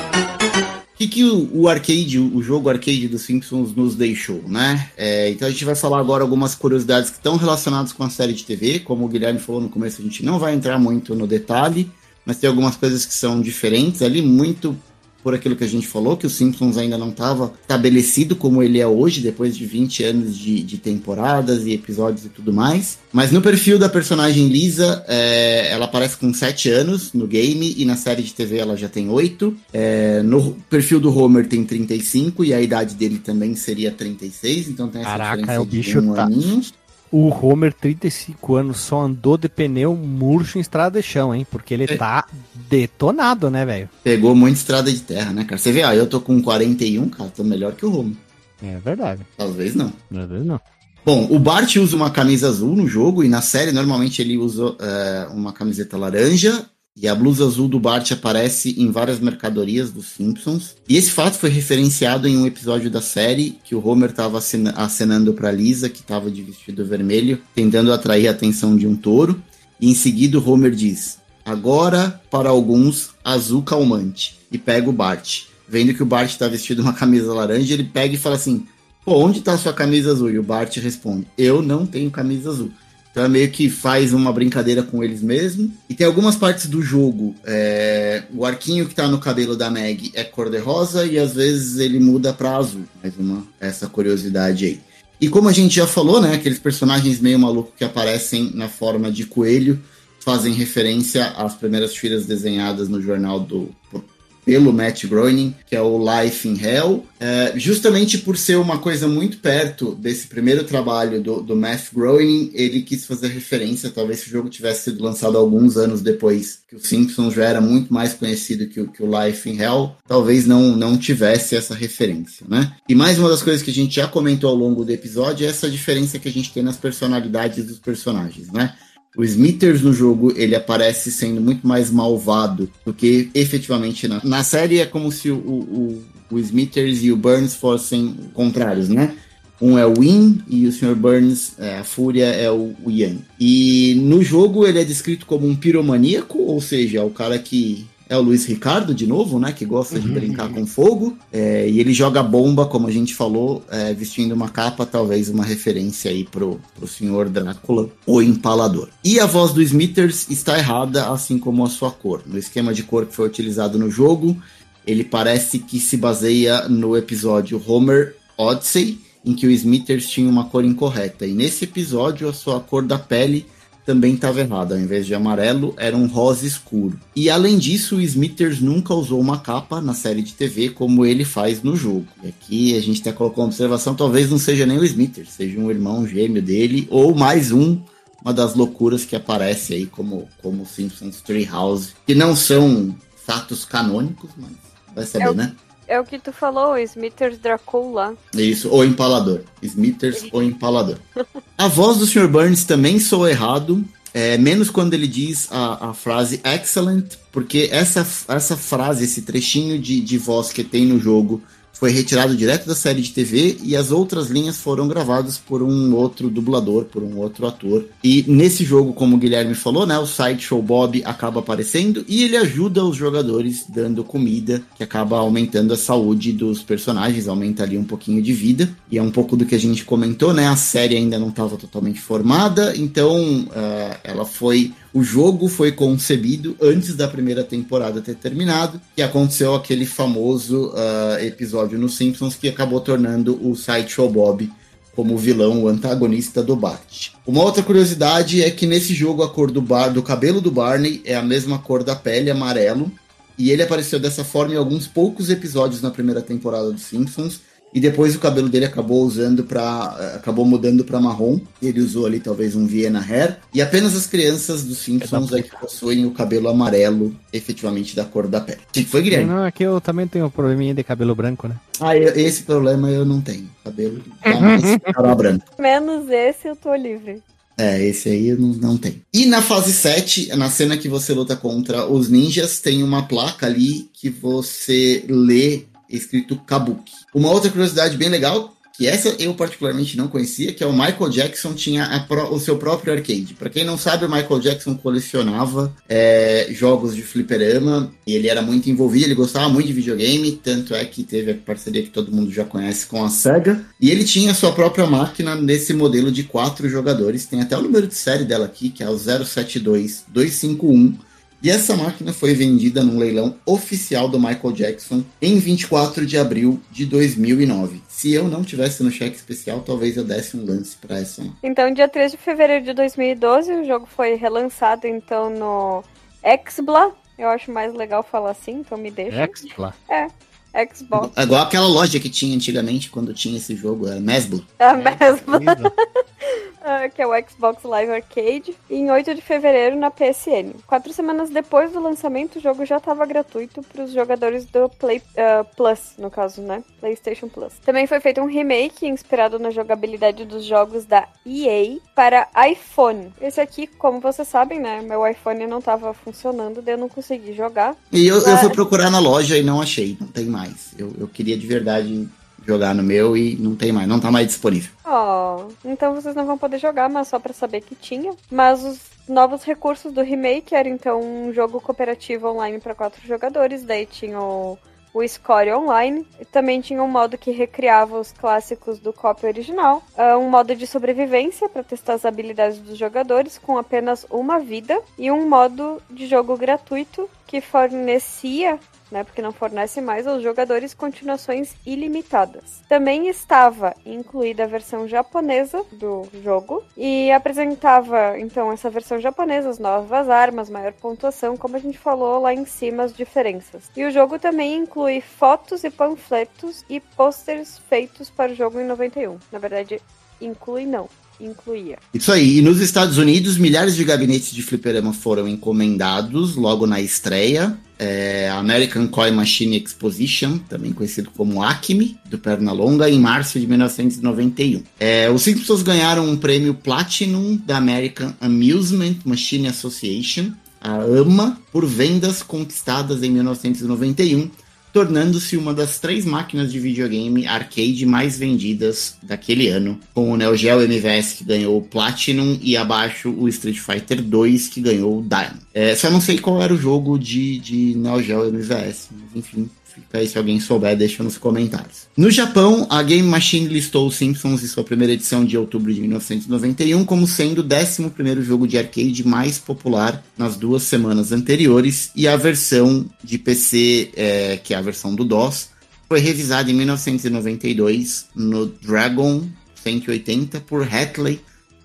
O que, que o, o arcade, o jogo arcade dos Simpsons nos deixou, né? É, então a gente vai falar agora algumas curiosidades que estão relacionadas com a série de TV. Como o Guilherme falou no começo, a gente não vai entrar muito no detalhe, mas tem algumas coisas que são diferentes ali, muito por aquilo que a gente falou, que o Simpsons ainda não estava estabelecido como ele é hoje, depois de 20 anos de, de temporadas e episódios e tudo mais. Mas no perfil da personagem Lisa, é, ela aparece com 7 anos no game e na série de TV ela já tem 8. É, no perfil do Homer tem 35 e a idade dele também seria 36, então tem essa Caraca, diferença é o de bicho um tá- aninho. O Homer, 35 anos, só andou de pneu murcho em estrada de chão, hein? Porque ele É. tá detonado, né, velho? Pegou muita estrada de terra, né, cara? Você vê, ó, eu tô com 41, cara, tô melhor que o Homer. É verdade. Talvez não. Não verdade, não. Bom, o Bart usa uma camisa azul no jogo e na série normalmente ele usa é, uma camiseta laranja e a blusa azul do Bart aparece em várias mercadorias dos Simpsons. E esse fato foi referenciado em um episódio da série que o Homer estava acenando para Lisa, que estava de vestido vermelho, tentando atrair a atenção de um touro. E em seguida o Homer diz: Agora, para alguns, azul calmante. E pega o Bart. Vendo que o Bart está vestido uma camisa laranja, ele pega e fala assim: Pô, onde tá a sua camisa azul? E o Bart responde: Eu não tenho camisa azul. Então é meio que faz uma brincadeira com eles mesmo. E tem algumas partes do jogo. é, O arquinho que tá no cabelo da Meg é cor-de-rosa e às vezes ele muda pra azul. Mais uma essa curiosidade aí. E como a gente já falou, né? Aqueles personagens meio malucos que aparecem na forma de coelho fazem referência às primeiras tiras desenhadas no jornal do pelo Matt Groening, que é o Life in Hell, é, justamente por ser uma coisa muito perto desse primeiro trabalho do, do Matt Groening, ele quis fazer referência, talvez se o jogo tivesse sido lançado alguns anos depois, que o Simpsons já era muito mais conhecido que o, que o Life in Hell, talvez não, não tivesse essa referência, né? E mais uma das coisas que a gente já comentou ao longo do episódio é essa diferença que a gente tem nas personalidades dos personagens, né? O Smithers no jogo ele aparece sendo muito mais malvado do que efetivamente na, na série é como se o, o, o Smithers e o Burns fossem contrários, né? Um é o Win e o Sr. Burns, é, a Fúria, é o, o Yang. E no jogo ele é descrito como um piromaníaco, ou seja, é o cara que é o Luiz Ricardo, de novo, né? Que gosta de brincar com fogo. É, e ele joga bomba, como a gente falou, é, vestindo uma capa, talvez uma referência aí pro, pro senhor Drácula, o empalador. E a voz do Smithers está errada, assim como a sua cor. No esquema de cor que foi utilizado no jogo, ele parece que se baseia no episódio Homer Odyssey, em que o Smithers tinha uma cor incorreta. E nesse episódio, a sua cor da pele também estava errada. Ao invés de amarelo, era um rosa escuro. E além disso, o Smithers nunca usou uma capa na série de TV como ele faz no jogo. E aqui a gente até colocou uma observação: talvez não seja nem o Smithers, seja um irmão gêmeo dele, ou mais um. Uma das loucuras que aparece aí como, como Simpsons Treehouse, que não são fatos canônicos, mas vai saber, É o- né? É o que tu falou, Smithers Dracula. Isso, o empalador. Smithers, o empalador. A voz do Sr. Burns também soa errado, é, menos quando ele diz a, a frase excellent, porque essa, essa frase, esse trechinho de, de voz que tem no jogo foi retirado direto da série de TV e as outras linhas foram gravadas por um outro dublador, por um outro ator. E nesse jogo, como o Guilherme falou, né, o Sideshow Bob acaba aparecendo e ele ajuda os jogadores dando comida, que acaba aumentando a saúde dos personagens, aumenta ali um pouquinho de vida. E é um pouco do que a gente comentou, né? A série ainda não estava totalmente formada, então uh, ela foi o jogo foi concebido antes da primeira temporada ter terminado, que aconteceu aquele famoso uh, episódio nos Simpsons que acabou tornando o Sideshow Bob como vilão, o antagonista do Bart. Uma outra curiosidade é que nesse jogo a cor do, bar, do cabelo do Barney é a mesma cor da pele, amarelo, e ele apareceu dessa forma em alguns poucos episódios na primeira temporada dos Simpsons, e depois o cabelo dele acabou usando para eh, acabou mudando para marrom. Ele usou ali talvez um Vienna Hair e apenas as crianças dos Simpsons é, é que possuem o cabelo amarelo, efetivamente da cor da pele. O que foi, Guilherme? Não, aqui eu também tenho um probleminha de cabelo branco, né? Ah, eu, esse problema eu não tenho. Cabelo tá branco. Menos esse eu tô livre. É, esse aí não, não tem. E na fase 7, na cena que você luta contra os ninjas, tem uma placa ali que você lê escrito Kabuki. Uma outra curiosidade bem legal, que essa eu particularmente não conhecia, que é o Michael Jackson tinha pro, o seu próprio arcade. Para quem não sabe, o Michael Jackson colecionava é, jogos de fliperama, ele era muito envolvido, ele gostava muito de videogame, tanto é que teve a parceria que todo mundo já conhece com a SEGA, e ele tinha a sua própria máquina nesse modelo de quatro jogadores, tem até o número de série dela aqui, que é o 072251, e essa máquina foi vendida num leilão oficial do Michael Jackson em 24 de abril de 2009. Se eu não tivesse no cheque especial, talvez eu desse um lance para essa. Então, dia 3 de fevereiro de 2012, o jogo foi relançado então no Xbla. Eu acho mais legal falar assim, então me deixa. Xbla. É. Xbox. É igual aquela loja que tinha antigamente quando tinha esse jogo, era Mesbla. A Mesbla. uh, que é o Xbox Live Arcade, em 8 de fevereiro na PSN. Quatro semanas depois do lançamento, o jogo já estava gratuito para os jogadores do Play uh, Plus, no caso, né? PlayStation Plus. Também foi feito um remake inspirado na jogabilidade dos jogos da EA para iPhone. Esse aqui, como vocês sabem, né? Meu iPhone não estava funcionando, daí eu não consegui jogar. E eu, mas... eu fui procurar na loja e não achei, não tem mais. Eu, eu queria de verdade jogar no meu e não tem mais, não tá mais disponível. Oh, então vocês não vão poder jogar, mas só para saber que tinha. Mas os novos recursos do remake eram então um jogo cooperativo online para quatro jogadores, daí tinha o, o Score Online, também tinha um modo que recriava os clássicos do copy original, uh, um modo de sobrevivência para testar as habilidades dos jogadores com apenas uma vida e um modo de jogo gratuito que fornecia né, porque não fornece mais aos jogadores continuações ilimitadas. Também estava incluída a versão japonesa do jogo e apresentava então essa versão japonesa, as novas armas, maior pontuação, como a gente falou lá em cima as diferenças. E o jogo também inclui fotos e panfletos e posters feitos para o jogo em 91. Na verdade, inclui não incluía. Isso aí. E nos Estados Unidos, milhares de gabinetes de fliperama foram encomendados logo na estreia. É, American Coin Machine Exposition, também conhecido como ACME, do Pernalonga, em março de 1991. É, os Simpsons ganharam um prêmio Platinum da American Amusement Machine Association, a AMA, por vendas conquistadas em 1991 tornando-se uma das três máquinas de videogame arcade mais vendidas daquele ano, com o Neo Geo MVS que ganhou o Platinum e abaixo o Street Fighter 2 que ganhou o Diamond. É, só não sei qual era o jogo de, de Neo Geo MVS, mas enfim, Fica aí se alguém souber, deixa nos comentários. No Japão, a Game Machine listou os Simpsons em sua primeira edição de outubro de 1991 como sendo o 11 jogo de arcade mais popular nas duas semanas anteriores, e a versão de PC, é, que é a versão do DOS, foi revisada em 1992 no Dragon 180 por Hatley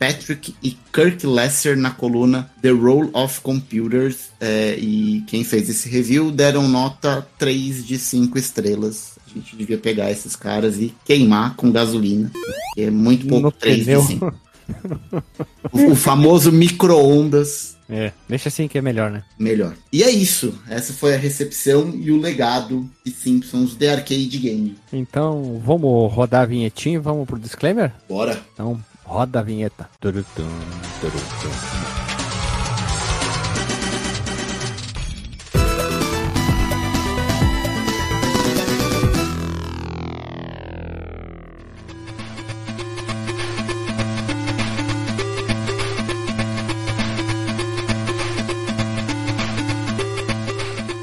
Patrick e Kirk Lesser na coluna The Role of Computers. É, e quem fez esse review deram nota 3 de 5 estrelas. A gente devia pegar esses caras e queimar com gasolina. É muito pouco 3 de 5. o, o famoso micro-ondas. É, deixa assim que é melhor, né? Melhor. E é isso. Essa foi a recepção e o legado de Simpsons The Arcade Game. Então, vamos rodar a vinhetinha e vamos pro disclaimer? Bora. Então, Roda a vinheta. Turutum, turutum.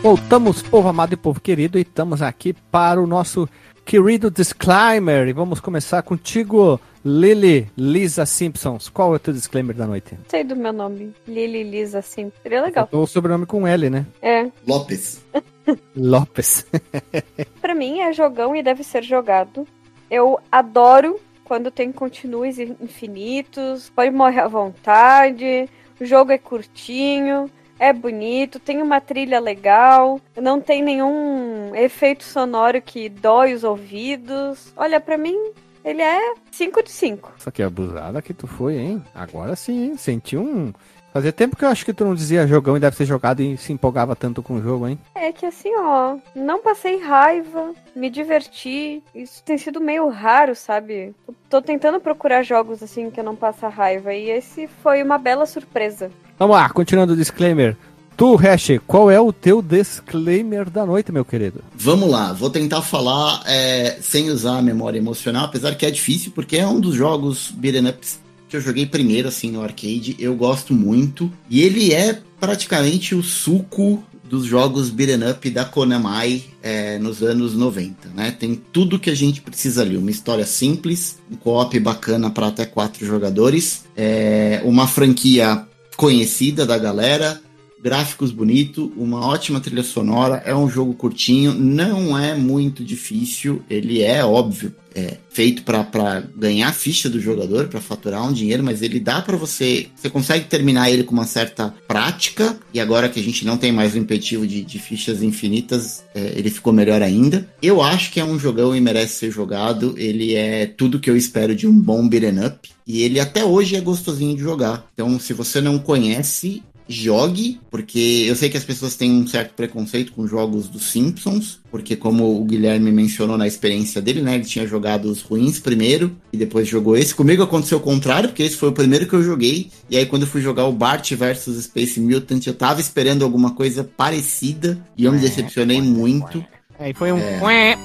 Voltamos, povo amado e povo querido, e estamos aqui para o nosso querido disclaimer. E vamos começar contigo, Lily Lisa Simpsons. Qual é o teu disclaimer da noite? Sei do meu nome. Lili Lisa, sim. Seria legal. O sobrenome com L, né? É. Lopes. Lopes. Pra mim é jogão e deve ser jogado. Eu adoro quando tem continues infinitos, pode morrer à vontade, o jogo é curtinho, é bonito, tem uma trilha legal, não tem nenhum efeito sonoro que dói os ouvidos. Olha, pra mim, ele é 5 de 5. Só que abusada que tu foi, hein? Agora sim, hein? Senti um. Fazia tempo que eu acho que tu não dizia jogão e deve ser jogado e se empolgava tanto com o jogo, hein? É que assim, ó, não passei raiva, me diverti. Isso tem sido meio raro, sabe? Eu Tô tentando procurar jogos assim que eu não passo raiva e esse foi uma bela surpresa. Vamos lá, continuando o disclaimer. Tu, Hash, qual é o teu disclaimer da noite, meu querido? Vamos lá, vou tentar falar é, sem usar a memória emocional, apesar que é difícil, porque é um dos jogos beat'em ups que eu joguei primeiro, assim, no arcade. Eu gosto muito. E ele é praticamente o suco dos jogos beat'em up da Konami é, nos anos 90, né? Tem tudo que a gente precisa ali. Uma história simples, um co-op bacana para até quatro jogadores, é, uma franquia conhecida da galera, gráficos bonitos, uma ótima trilha sonora, é um jogo curtinho, não é muito difícil, ele é óbvio, é feito para ganhar ficha do jogador, para faturar um dinheiro, mas ele dá para você, você consegue terminar ele com uma certa prática, e agora que a gente não tem mais o impeditivo de, de fichas infinitas, é, ele ficou melhor ainda. Eu acho que é um jogão e merece ser jogado, ele é tudo que eu espero de um bom beat'em up, e ele até hoje é gostosinho de jogar. Então, se você não conhece, jogue, porque eu sei que as pessoas têm um certo preconceito com jogos dos Simpsons, porque como o Guilherme mencionou na experiência dele, né, ele tinha jogado os ruins primeiro e depois jogou esse. Comigo aconteceu o contrário, porque esse foi o primeiro que eu joguei, e aí quando eu fui jogar o Bart versus Space Mutant, eu tava esperando alguma coisa parecida e eu me decepcionei muito. Aí foi um. É.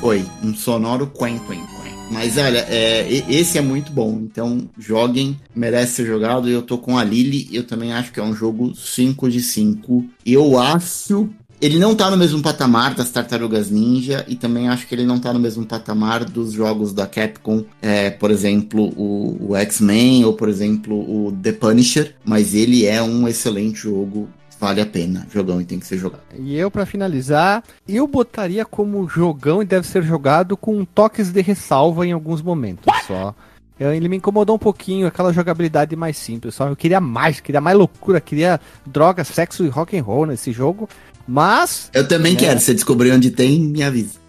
Foi um sonoro quen quen. Mas olha, é, esse é muito bom. Então joguem, merece ser jogado. Eu tô com a Lily, eu também acho que é um jogo 5 de 5. Eu acho. Ele não tá no mesmo patamar das Tartarugas Ninja e também acho que ele não tá no mesmo patamar dos jogos da Capcom, é, por exemplo, o, o X-Men ou, por exemplo, o The Punisher, mas ele é um excelente jogo, vale a pena, jogão e tem que ser jogado. E eu, pra finalizar, eu botaria como jogão e deve ser jogado com toques de ressalva em alguns momentos só. Eu- Ele me incomodou um pouquinho, aquela jogabilidade mais simples, só. Eu queria mais, queria mais loucura, queria drogas, sexo e rock and roll nesse jogo. Mas, Eu também É. quero, se você descobrir onde tem, me avisa.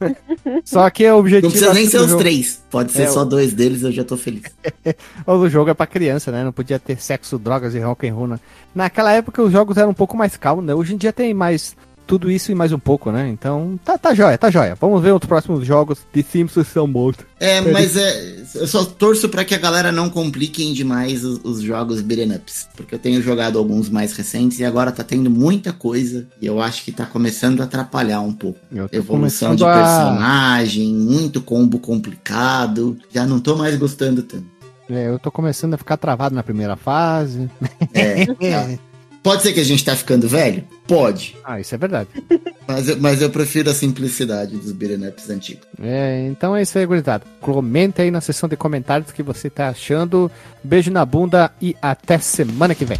só que o objetivo Não precisa nem ser os jogo- três. Pode ser É, só dois deles, eu já tô feliz. O jogo é pra criança, né? Não podia ter sexo, drogas e rock and roll. né? Naquela época os jogos eram um pouco mais calmos, né? Hoje em dia tem mais tudo isso e mais um pouco, né? Então, tá, tá joia, tá joia. Vamos ver os próximos jogos de Simpsons são bons. É, mas é, eu só torço pra que a galera não compliquem demais os, os jogos beat'em ups. Porque eu tenho jogado alguns mais recentes e agora tá tendo muita coisa. E eu acho que tá começando a atrapalhar um pouco. Evolução de começando a- personagem, muito combo complicado. Já não tô mais gostando tanto. É, eu tô começando a ficar travado na primeira fase. É. Pode ser que a gente tá ficando velho? Pode. Ah, isso é verdade. Mas eu, mas eu prefiro a simplicidade dos beat'em ups antigos. É, então é isso aí, gurizada. Comente aí na seção de comentários o que você tá achando. Beijo na bunda e até semana que vem.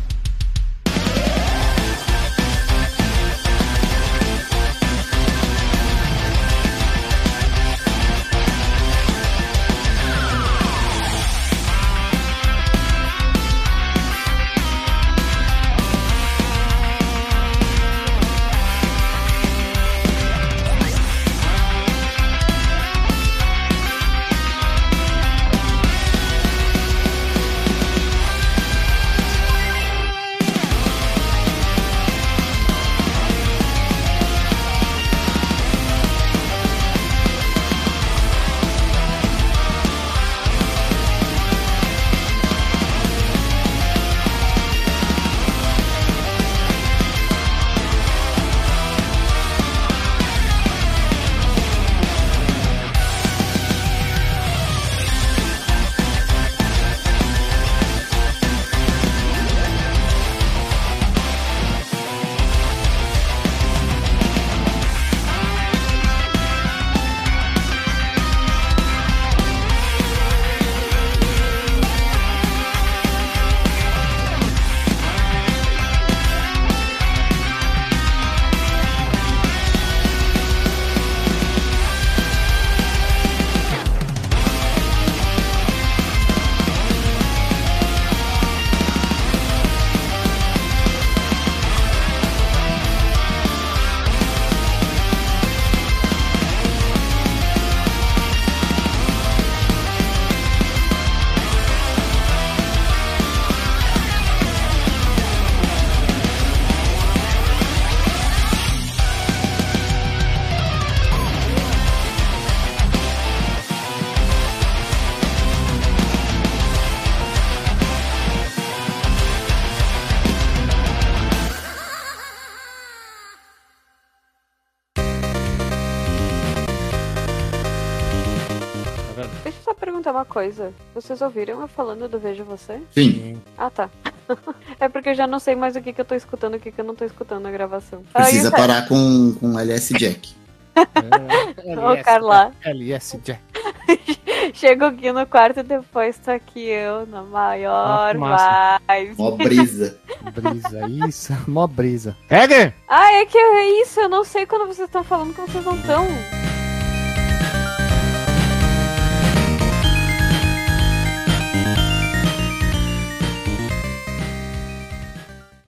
Coisa. Vocês ouviram eu falando do Veja Você? Sim, Ah, tá. é porque eu já não sei mais o que, que eu tô escutando o que, que eu não tô escutando na gravação. Aí, precisa tá. parar com, com LS Jack. Ô, Carla. LS Jack. Chego aqui no quarto e depois tô aqui eu na maior Ah, vibe. Mó brisa. Brisa, isso. Mó brisa. Heger! Ah, é que é isso, eu não sei quando vocês estão falando que vocês não estão.